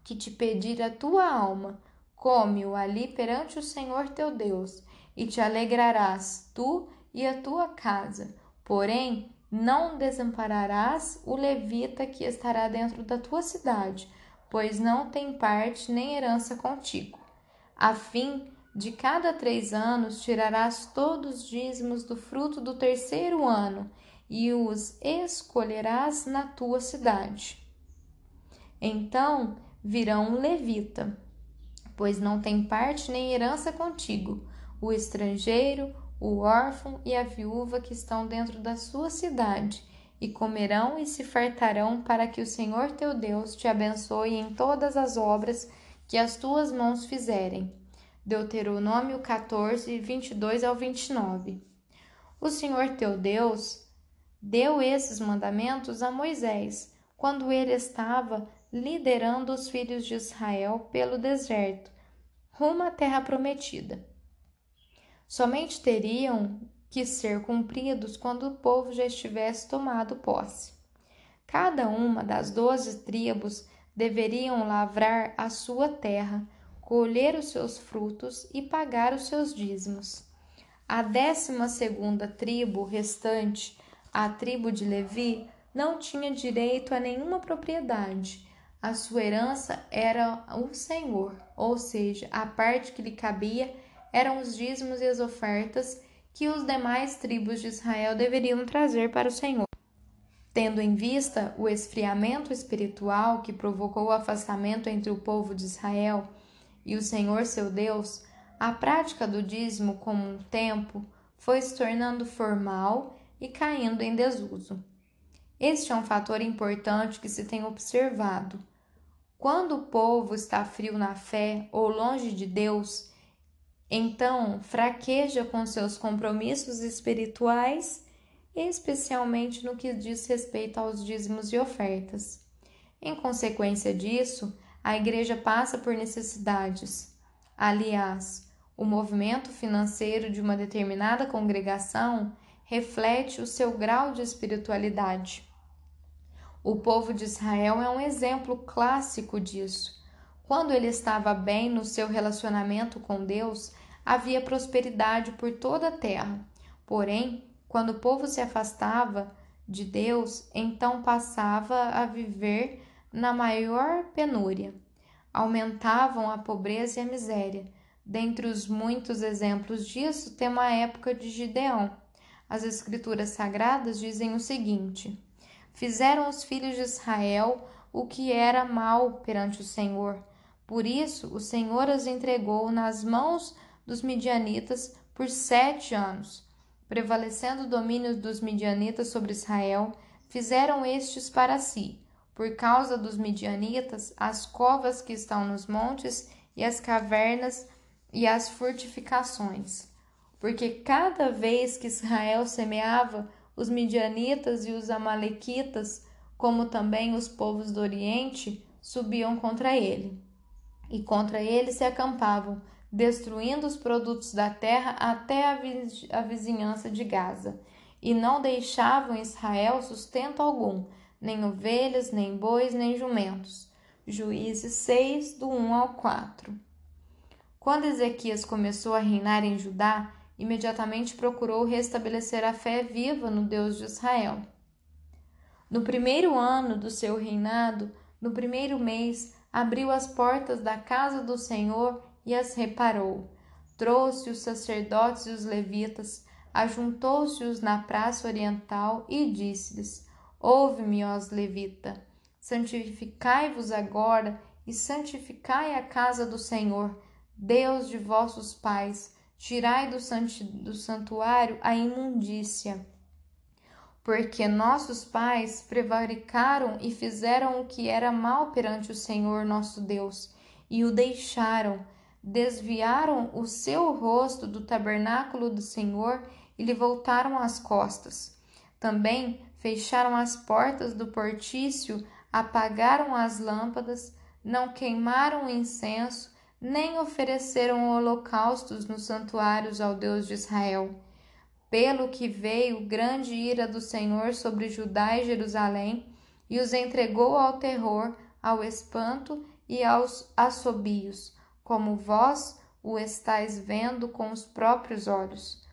que te pedir a tua alma, come-o ali perante o Senhor teu Deus, e te alegrarás, tu e a tua casa. Porém, não desampararás o levita que estará dentro da tua cidade, pois não tem parte nem herança contigo, a fim de cada três anos tirarás todos os dízimos do fruto do terceiro ano e os escolherás na tua cidade. Então virão levita, pois não tem parte nem herança contigo, o estrangeiro, o órfão e a viúva que estão dentro da sua cidade, e comerão e se fartarão para que o Senhor teu Deus te abençoe em todas as obras que as tuas mãos fizerem Deuteronômio 14, 22 ao 29. O Senhor teu Deus deu esses mandamentos a Moisés, quando ele estava liderando os filhos de Israel pelo deserto, rumo à terra prometida. Somente teriam que ser cumpridos quando o povo já estivesse tomado posse. Cada uma das doze tribos deveriam lavrar a sua terra colher os seus frutos e pagar os seus dízimos. A décima segunda tribo restante, a tribo de Levi, não tinha direito a nenhuma propriedade. A sua herança era o Senhor, ou seja, a parte que lhe cabia eram os dízimos e as ofertas que os demais tribos de Israel deveriam trazer para o Senhor. Tendo em vista o esfriamento espiritual que provocou o afastamento entre o povo de Israel e o Senhor seu Deus, a prática do dízimo com um tempo foi se tornando formal e caindo em desuso. Este é um fator importante que se tem observado. Quando o povo está frio na fé ou longe de Deus, então fraqueja com seus compromissos espirituais, especialmente no que diz respeito aos dízimos e ofertas. Em consequência disso, a igreja passa por necessidades. Aliás, o movimento financeiro de uma determinada congregação reflete o seu grau de espiritualidade. O povo de Israel é um exemplo clássico disso. Quando ele estava bem no seu relacionamento com Deus, havia prosperidade por toda a terra. Porém, quando o povo se afastava de Deus, então passava a viver na maior penúria. Aumentavam a pobreza e a miséria. Dentre os muitos exemplos disso, temos a época de Gideão. As Escrituras Sagradas dizem o seguinte: Fizeram os filhos de Israel o que era mal perante o Senhor. Por isso, o Senhor as entregou nas mãos dos midianitas por sete anos. Prevalecendo o domínio dos midianitas sobre Israel, fizeram estes para si, por causa dos midianitas, as covas que estão nos montes e as cavernas e as fortificações. Porque cada vez que Israel semeava, os midianitas e os amalequitas, como também os povos do Oriente, subiam contra ele. E contra ele se acampavam, destruindo os produtos da terra até a, vizinhança de Gaza. E não deixavam Israel sustento algum, nem ovelhas, nem bois, nem jumentos. Juízes 6, do 1 ao 4. Quando Ezequias começou a reinar em Judá, imediatamente procurou restabelecer a fé viva no Deus de Israel. No primeiro ano do seu reinado, no primeiro mês, abriu as portas da casa do Senhor e as reparou. Trouxe os sacerdotes e os levitas, ajuntou-se-os na praça oriental e disse-lhes: Ouve-me, ó levita, santificai-vos agora e santificai a casa do Senhor, Deus de vossos pais tirai do, do santuário a imundícia. Porque nossos pais prevaricaram e fizeram o que era mal perante o Senhor nosso Deus, e o deixaram, desviaram o seu rosto do tabernáculo do Senhor e lhe voltaram as costas. Também fecharam as portas do portício, apagaram as lâmpadas, não queimaram incenso, nem ofereceram holocaustos nos santuários ao Deus de Israel. Pelo que veio grande ira do Senhor sobre Judá e Jerusalém, e os entregou ao terror, ao espanto e aos assobios, como vós o estáis vendo com os próprios olhos.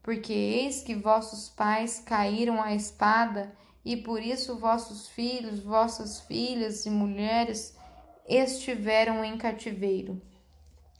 Porque eis que vossos pais caíram à espada, e por isso vossos filhos, vossas filhas e mulheres estiveram em cativeiro.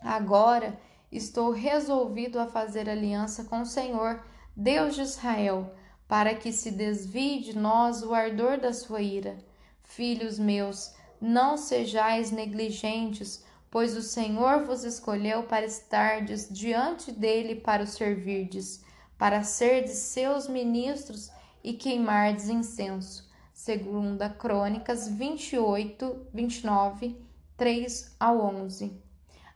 Agora estou resolvido a fazer aliança com o Senhor, Deus de Israel, para que se desvie de nós o ardor da sua ira. Filhos meus, não sejais negligentes, pois o Senhor vos escolheu para estardes diante dele para o servirdes, para serdes seus ministros e queimardes incenso. Segunda Crônicas 28, 29, 3 ao 11.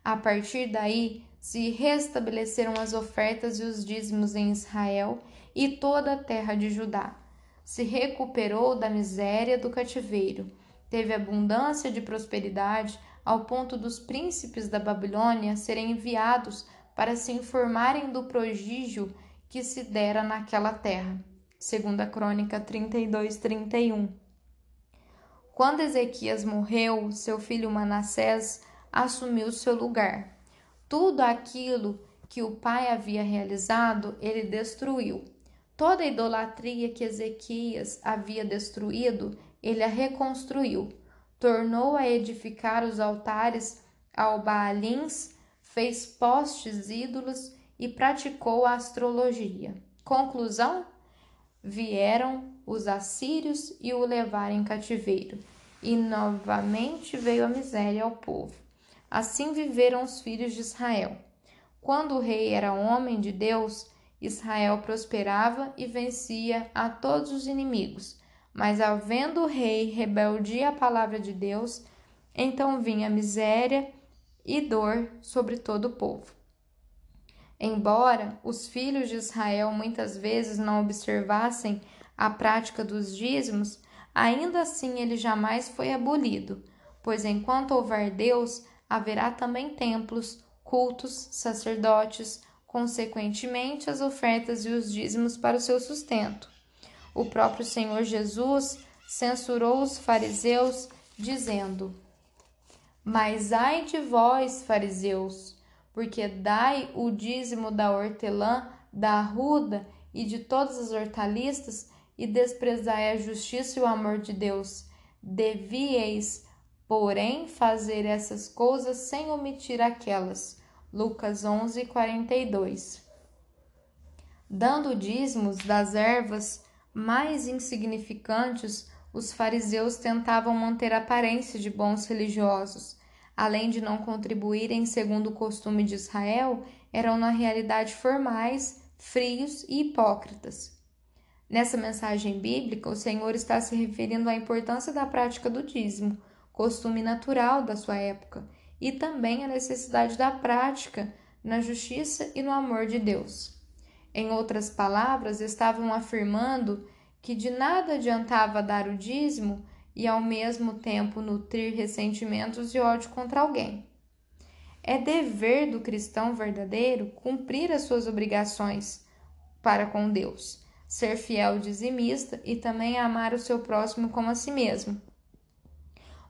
A partir daí, se restabeleceram as ofertas e os dízimos em Israel e toda a terra de Judá. Se recuperou da miséria do cativeiro, teve abundância de prosperidade, ao ponto dos príncipes da Babilônia serem enviados para se informarem do prodígio que se dera naquela terra. Segunda Crônica 32, 31. Quando Ezequias morreu, seu filho Manassés assumiu seu lugar. Tudo aquilo que o pai havia realizado, ele destruiu. Toda a idolatria que Ezequias havia destruído, ele a reconstruiu. Tornou a edificar os altares ao Baalins, fez postes ídolos e praticou a astrologia. Conclusão? Vieram os assírios e o levaram em cativeiro, e novamente veio a miséria ao povo. Assim viveram os filhos de Israel. Quando o rei era homem de Deus, Israel prosperava e vencia a todos os inimigos. Mas, havendo o rei rebeldia à palavra de Deus, então vinha miséria e dor sobre todo o povo. Embora os filhos de Israel muitas vezes não observassem a prática dos dízimos, ainda assim ele jamais foi abolido, pois enquanto houver Deus, haverá também templos, cultos, sacerdotes, consequentemente as ofertas e os dízimos para o seu sustento. O próprio Senhor Jesus censurou os fariseus, dizendo: Mas ai de vós, fariseus, porque dai o dízimo da hortelã, da arruda e de todas as hortaliças, e desprezai a justiça e o amor de Deus. Devieis, porém, fazer essas coisas sem omitir aquelas. Lucas 11, 42. Dando dízimos das ervas mais insignificantes, os fariseus tentavam manter a aparência de bons religiosos. Além de não contribuírem segundo o costume de Israel, eram na realidade formais, frios e hipócritas. Nessa mensagem bíblica, o Senhor está se referindo à importância da prática do dízimo, costume natural da sua época, e também à necessidade da prática na justiça e no amor de Deus. Em outras palavras, estavam afirmando que de nada adiantava dar o dízimo e ao mesmo tempo nutrir ressentimentos e ódio contra alguém. É dever do cristão verdadeiro cumprir as suas obrigações para com Deus, ser fiel dizimista e também amar o seu próximo como a si mesmo.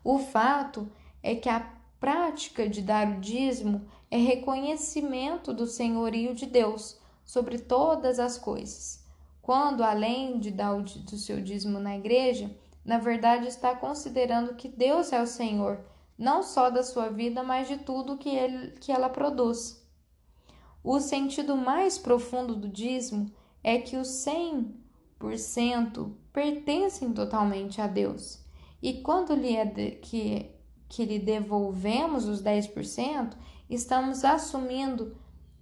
O fato é que a prática de dar o dízimo é reconhecimento do senhorio de Deus sobre todas as coisas quando, além de dar o seu dízimo na igreja, na verdade está considerando que Deus é o Senhor, não só da sua vida, mas de tudo que, ele, que ela produz. O sentido mais profundo do dízimo é que os 100% pertencem totalmente a Deus. E quando lhe é de, que, que lhe devolvemos os 10%, estamos assumindo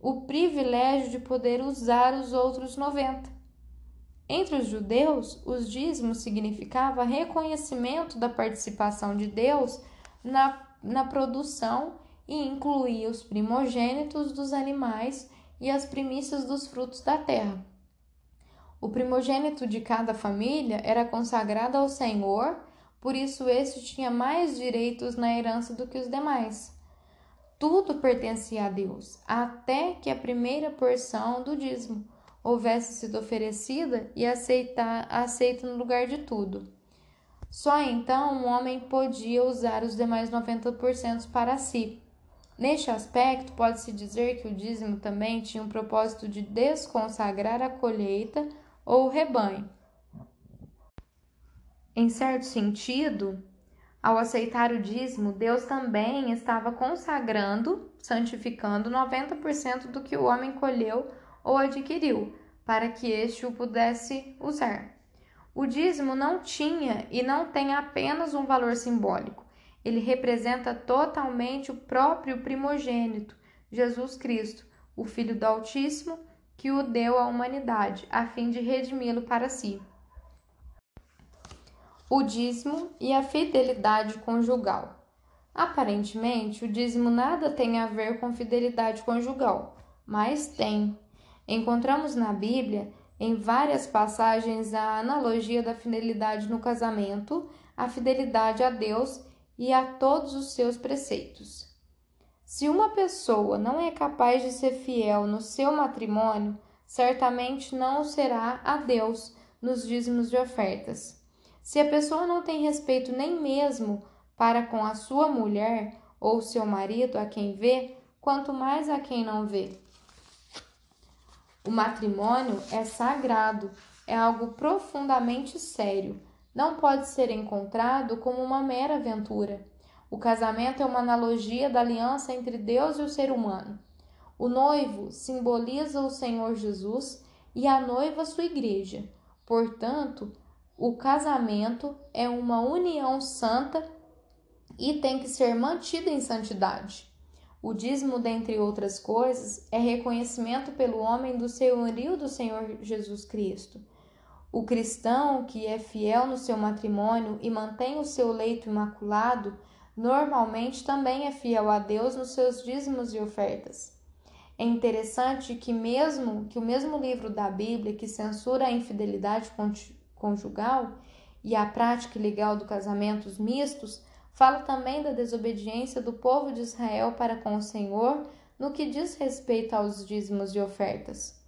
o privilégio de poder usar os outros 90%. Entre os judeus, os dízimos significava reconhecimento da participação de Deus na, na produção e incluía os primogênitos dos animais e as primícias dos frutos da terra. O primogênito de cada família era consagrado ao Senhor, por isso este tinha mais direitos na herança do que os demais. Tudo pertencia a Deus, até que a primeira porção do dízimo houvesse sido oferecida e aceitar, aceita no lugar de tudo. Só então o homem podia usar os demais 90% para si. Neste aspecto, pode-se dizer que o dízimo também tinha um propósito de desconsagrar a colheita ou o rebanho. Em certo sentido, ao aceitar o dízimo, Deus também estava consagrando, santificando 90% do que o homem colheu ou adquiriu, para que este o pudesse usar. O dízimo não tinha e não tem apenas um valor simbólico, ele representa totalmente o próprio primogênito, Jesus Cristo, o Filho do Altíssimo, que o deu à humanidade, a fim de redimi-lo para si. O dízimo e a fidelidade conjugal. Aparentemente, o dízimo nada tem a ver com fidelidade conjugal, mas tem, Encontramos na Bíblia, em várias passagens, a analogia da fidelidade no casamento, a fidelidade a Deus e a todos os seus preceitos. Se uma pessoa não é capaz de ser fiel no seu matrimônio, certamente não será a Deus nos dízimos de ofertas. Se a pessoa não tem respeito nem mesmo para com a sua mulher ou seu marido a quem vê, quanto mais a quem não vê. O matrimônio é sagrado, é algo profundamente sério. Não pode ser encontrado como uma mera aventura. O casamento é uma analogia da aliança entre Deus e o ser humano. O noivo simboliza o Senhor Jesus e a noiva sua igreja. Portanto, o casamento é uma união santa e tem que ser mantido em santidade. O dízimo, dentre outras coisas, é reconhecimento pelo homem do senhorio do Senhor Jesus Cristo. O cristão que é fiel no seu matrimônio e mantém o seu leito imaculado normalmente também é fiel a Deus nos seus dízimos e ofertas. É interessante que mesmo que o mesmo livro da Bíblia que censura a infidelidade conjugal e a prática ilegal do casamentos mistos, fala também da desobediência do povo de Israel para com o Senhor no que diz respeito aos dízimos e ofertas.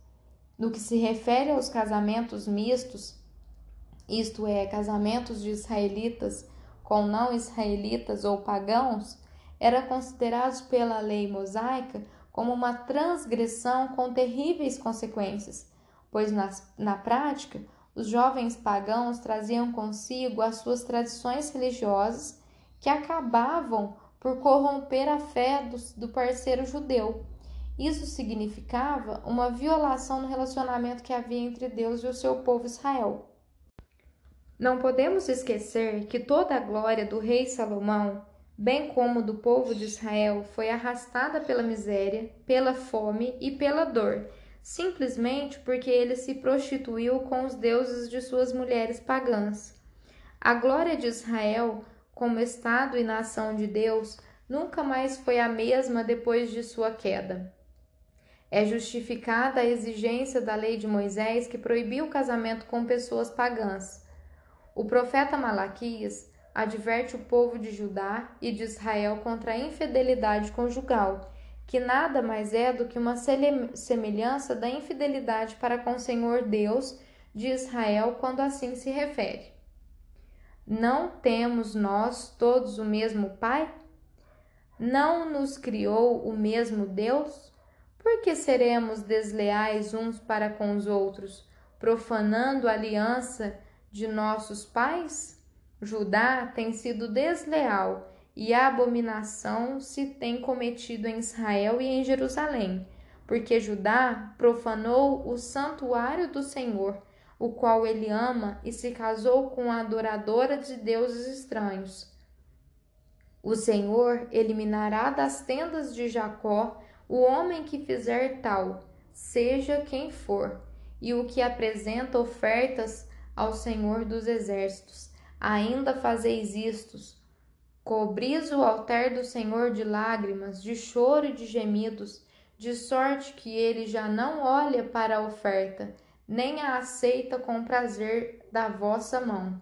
No que se refere aos casamentos mistos, isto é, casamentos de israelitas com não israelitas ou pagãos, era considerados pela lei mosaica como uma transgressão com terríveis consequências, pois na, na prática os jovens pagãos traziam consigo as suas tradições religiosas que acabavam por corromper a fé do, do parceiro judeu. Isso significava uma violação no relacionamento que havia entre Deus e o seu povo Israel. Não podemos esquecer que toda a glória do rei Salomão, bem como do povo de Israel, foi arrastada pela miséria, pela fome e pela dor, simplesmente porque ele se prostituiu com os deuses de suas mulheres pagãs. A glória de Israel, como Estado e nação de Deus, nunca mais foi a mesma depois de sua queda. É justificada a exigência da lei de Moisés que proibiu o casamento com pessoas pagãs. O profeta Malaquias adverte o povo de Judá e de Israel contra a infidelidade conjugal, que nada mais é do que uma semelhança da infidelidade para com o Senhor Deus de Israel quando assim se refere. Não temos nós todos o mesmo Pai? Não nos criou o mesmo Deus? Por que seremos desleais uns para com os outros, profanando a aliança de nossos pais? Judá tem sido desleal e a abominação se tem cometido em Israel e em Jerusalém, porque Judá profanou o santuário do Senhor, o qual ele ama, e se casou com a adoradora de deuses estranhos. O Senhor eliminará das tendas de Jacó o homem que fizer tal, seja quem for, e o que apresenta ofertas ao Senhor dos Exércitos. Ainda fazeis istos. Cobris o altar do Senhor de lágrimas, de choro e de gemidos, de sorte que ele já não olha para a oferta, nem a aceita com prazer da vossa mão.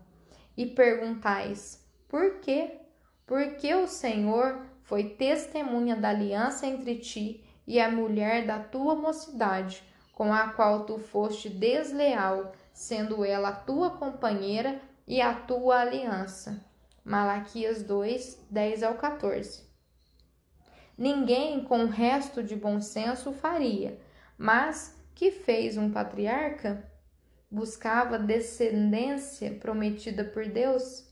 E perguntais: Por quê? Porque o Senhor foi testemunha da aliança entre ti e a mulher da tua mocidade, com a qual tu foste desleal, sendo ela a tua companheira e a tua aliança. Malaquias 2, 10 ao 14. Ninguém com o resto de bom senso faria, mas que fez um patriarca? Buscava descendência prometida por Deus?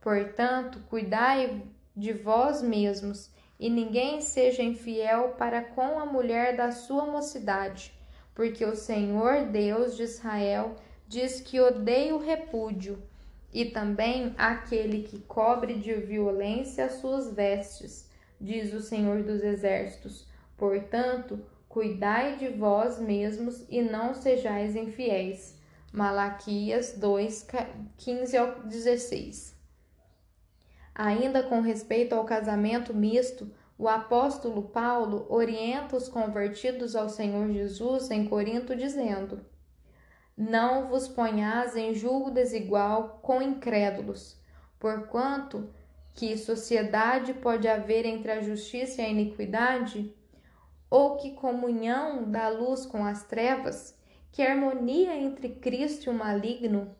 Portanto, cuidai de vós mesmos, e ninguém seja infiel para com a mulher da sua mocidade porque o Senhor Deus de Israel diz que odeia o repúdio e também aquele que cobre de violência as suas vestes, diz o Senhor dos Exércitos. Portanto, cuidai de vós mesmos e não sejais infiéis. Malaquias 2, 15 ao 16. Ainda com respeito ao casamento misto, o apóstolo Paulo orienta os convertidos ao Senhor Jesus em Corinto, dizendo: Não vos ponhais em julgo desigual com incrédulos, porquanto que sociedade pode haver entre a justiça e a iniquidade? Ou que comunhão da luz com as trevas? Que harmonia entre Cristo e o maligno?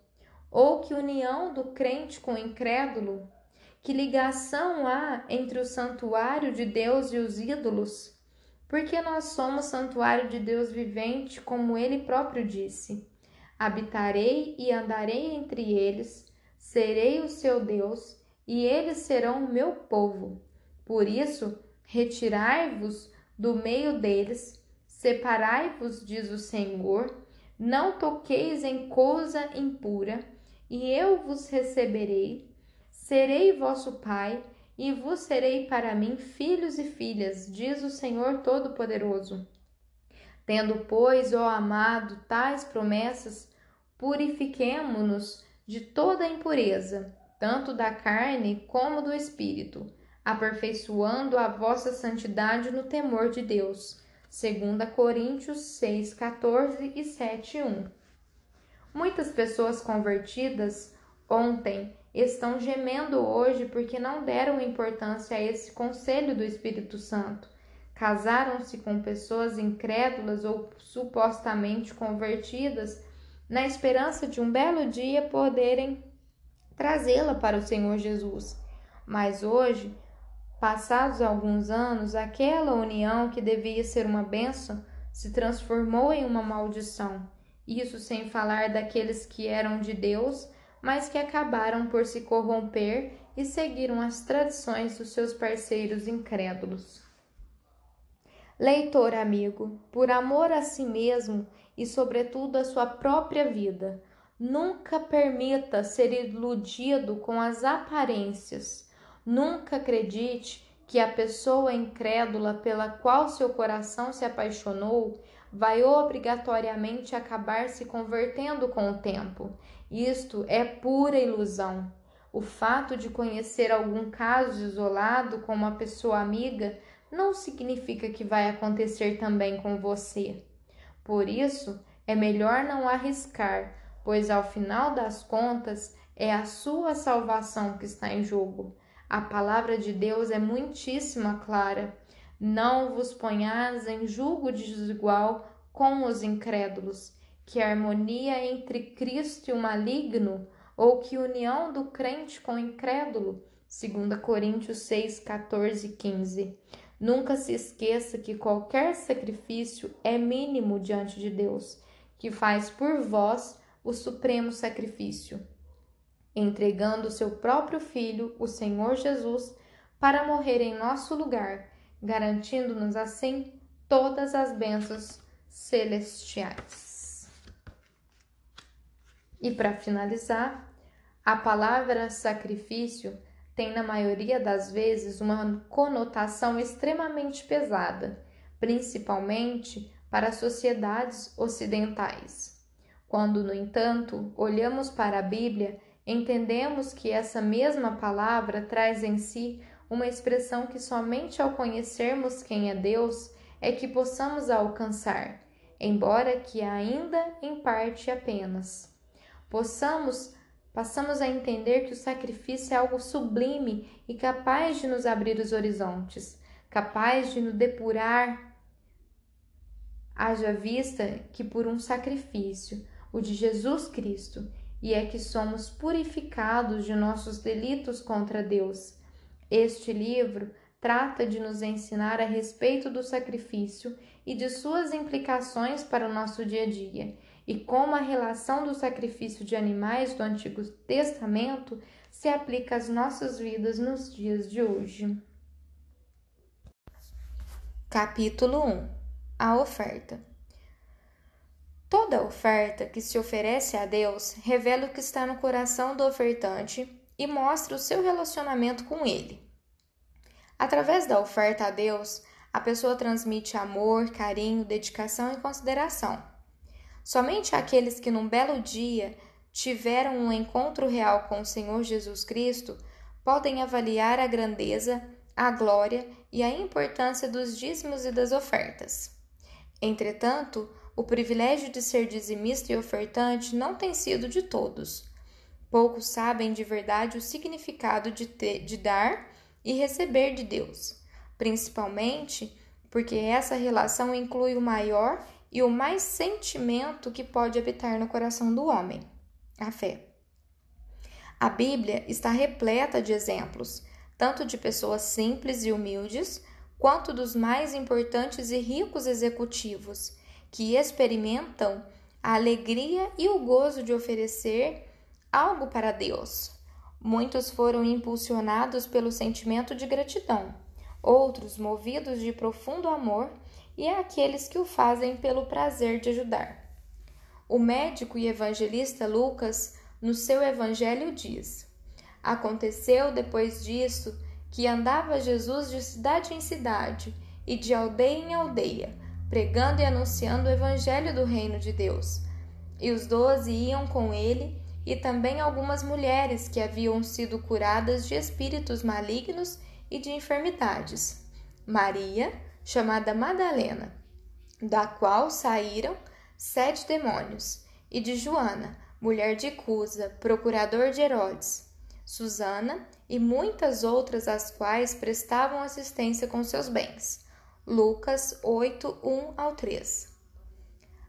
Ou que união do crente com o incrédulo? Que ligação há entre o santuário de Deus e os ídolos? Porque nós somos santuário de Deus vivente, como ele próprio disse: Habitarei e andarei entre eles, serei o seu Deus, e eles serão o meu povo. Por isso, retirai-vos do meio deles, separai-vos, diz o Senhor, não toqueis em coisa impura, e eu vos receberei Serei vosso pai, e vos serei para mim filhos e filhas, diz o Senhor Todo-Poderoso. Tendo, pois, ó amado, tais promessas, purifiquemo-nos de toda impureza tanto da carne como do espírito, aperfeiçoando a vossa santidade no temor de Deus. 2 Coríntios 6, 14 e 7, 1. Muitas pessoas convertidas ontem estão gemendo hoje porque não deram importância a esse conselho do Espírito Santo. Casaram-se com pessoas incrédulas ou supostamente convertidas na esperança de um belo dia poderem trazê-la para o Senhor Jesus. Mas hoje, passados alguns anos, aquela união que devia ser uma bênção se transformou em uma maldição. Isso sem falar daqueles que eram de Deus, mas que acabaram por se corromper e seguiram as tradições dos seus parceiros incrédulos. Leitor amigo, por amor a si mesmo e, sobretudo, a sua própria vida, Nunca permita ser iludido com as aparências. Nunca acredite que a pessoa incrédula pela qual seu coração se apaixonou vai obrigatoriamente acabar se convertendo com o tempo. Isto é pura ilusão. O fato de conhecer algum caso isolado com uma pessoa amiga não significa que vai acontecer também com você. Por isso, é melhor não arriscar pois ao final das contas é a sua salvação que está em jogo. A palavra de Deus é muitíssima clara. Não vos ponhais em julgo desigual com os incrédulos, que harmonia entre Cristo e o maligno, ou que união do crente com o incrédulo. 2 Coríntios 6, 14 e 15. Nunca se esqueça que qualquer sacrifício é mínimo diante de Deus, que faz por vós o supremo sacrifício, entregando seu próprio Filho, o Senhor Jesus, para morrer em nosso lugar, garantindo-nos assim todas as bênçãos celestiais. E para finalizar, a palavra sacrifício tem na maioria das vezes uma conotação extremamente pesada, principalmente para sociedades ocidentais. Quando, no entanto, olhamos para a Bíblia, entendemos que essa mesma palavra traz em si uma expressão que somente ao conhecermos quem é Deus é que possamos alcançar, embora que ainda em parte apenas. Possamos passamos a entender que o sacrifício é algo sublime e capaz de nos abrir os horizontes, capaz de nos depurar, haja vista que por um sacrifício o de Jesus Cristo, e é que somos purificados de nossos delitos contra Deus. Este livro trata de nos ensinar a respeito do sacrifício e de suas implicações para o nosso dia a dia, e como a relação do sacrifício de animais do Antigo Testamento se aplica às nossas vidas nos dias de hoje. Capítulo 1 A oferta Toda oferta que se oferece a Deus revela o que está no coração do ofertante e mostra o seu relacionamento com ele. Através da oferta a Deus, a pessoa transmite amor, carinho, dedicação e consideração. Somente aqueles que num belo dia tiveram um encontro real com o Senhor Jesus Cristo podem avaliar a grandeza, a glória e a importância dos dízimos e das ofertas. Entretanto, o privilégio de ser dizimista e ofertante não tem sido de todos. Poucos sabem de verdade o significado de, ter, de dar e receber de Deus, principalmente porque essa relação inclui o maior e o mais sentimento que pode habitar no coração do homem: a fé. A Bíblia está repleta de exemplos, tanto de pessoas simples e humildes, quanto dos mais importantes e ricos executivos que experimentam a alegria e o gozo de oferecer algo para Deus. Muitos foram impulsionados pelo sentimento de gratidão, outros movidos de profundo amor, e aqueles que o fazem pelo prazer de ajudar. O médico e evangelista Lucas, no seu evangelho, diz: Aconteceu depois disso que andava Jesus de cidade em cidade e de aldeia em aldeia, pregando e anunciando o evangelho do reino de Deus. E os doze iam com ele, e também algumas mulheres que haviam sido curadas de espíritos malignos e de enfermidades. Maria, chamada Madalena, da qual saíram sete demônios, e de Joana, mulher de Cusa, procurador de Herodes, Susana e muitas outras as quais prestavam assistência com seus bens. Lucas 8, 1 ao 3.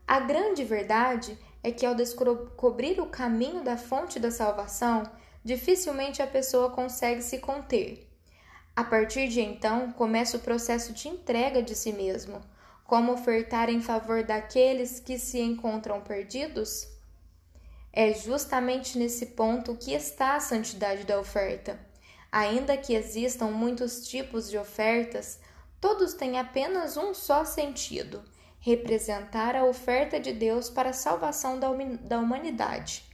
A grande verdade é que ao descobrir o caminho da fonte da salvação, dificilmente a pessoa consegue se conter. A partir de então, começa o processo de entrega de si mesmo. Como ofertar em favor daqueles que se encontram perdidos? É justamente nesse ponto que está a santidade da oferta. Ainda que existam muitos tipos de ofertas, todos têm apenas um só sentido representar a oferta de Deus para a salvação da humanidade.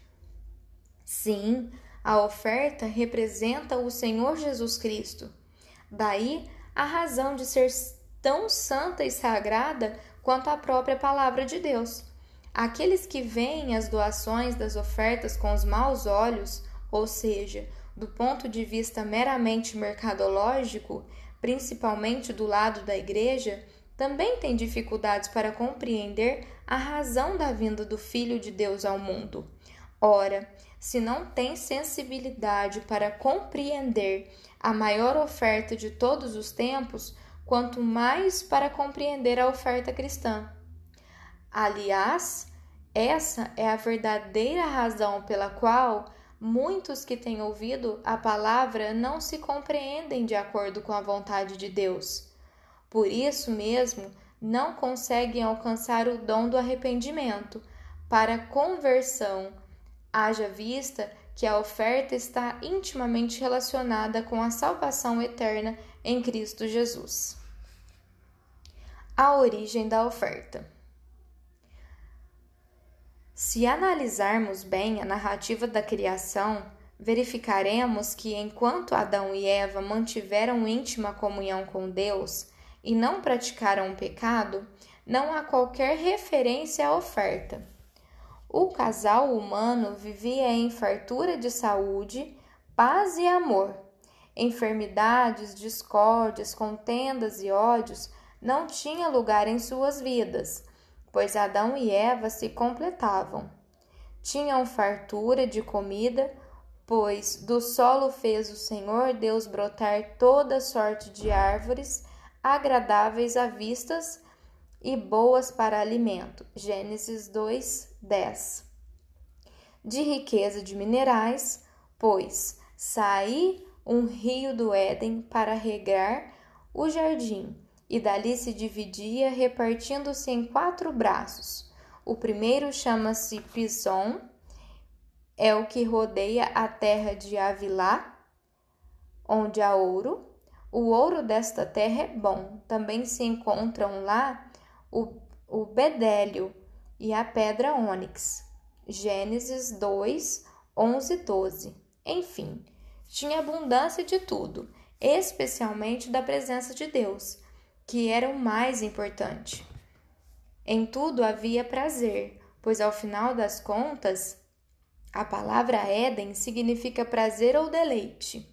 Sim, a oferta representa o Senhor Jesus Cristo. Daí a razão de ser tão santa e sagrada quanto a própria palavra de Deus. Aqueles que veem as doações das ofertas com os maus olhos, ou seja, do ponto de vista meramente mercadológico, principalmente do lado da igreja, também tem dificuldades para compreender a razão da vinda do Filho de Deus ao mundo. Ora, se não tem sensibilidade para compreender a maior oferta de todos os tempos, quanto mais para compreender a oferta cristã. Aliás, essa é a verdadeira razão pela qual muitos que têm ouvido a palavra não se compreendem de acordo com a vontade de Deus por isso mesmo, não conseguem alcançar o dom do arrependimento para conversão, haja vista que a oferta está intimamente relacionada com a salvação eterna em Cristo Jesus. A origem da oferta. Se analisarmos bem a narrativa da criação, verificaremos que enquanto Adão e Eva mantiveram íntima comunhão com Deus, e não praticaram o pecado, não há qualquer referência à oferta. O casal humano vivia em fartura de saúde, paz e amor. Enfermidades, discórdias, contendas e ódios não tinham lugar em suas vidas, pois Adão e Eva se completavam. Tinham fartura de comida, pois do solo fez o Senhor Deus brotar toda sorte de árvores agradáveis à vistas e boas para alimento. Gênesis 2, 10. De riqueza de minerais, pois saí um rio do Éden para regar o jardim, e dali se dividia, repartindo-se em quatro braços. O primeiro chama-se Pison, é o que rodeia a terra de Avilá, onde há ouro. O ouro desta terra é bom. Também se encontram lá o, o bedélio e a pedra ônix. Gênesis 2, 11 12. Enfim, tinha abundância de tudo, especialmente da presença de Deus, que era o mais importante. Em tudo havia prazer, pois ao final das contas, a palavra Éden significa prazer ou deleite.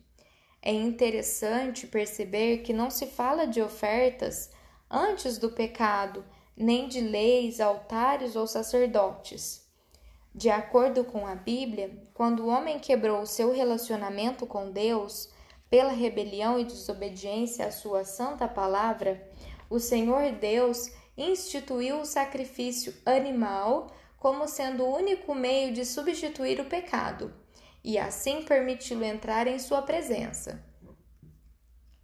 É interessante perceber que não se fala de ofertas antes do pecado, nem de leis, altares ou sacerdotes. De acordo com a Bíblia, quando o homem quebrou o seu relacionamento com Deus pela rebelião e desobediência à sua santa palavra, o Senhor Deus instituiu o sacrifício animal como sendo o único meio de substituir o pecado e assim permiti-lo entrar em sua presença.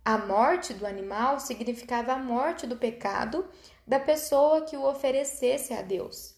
A morte do animal significava a morte do pecado da pessoa que o oferecesse a Deus.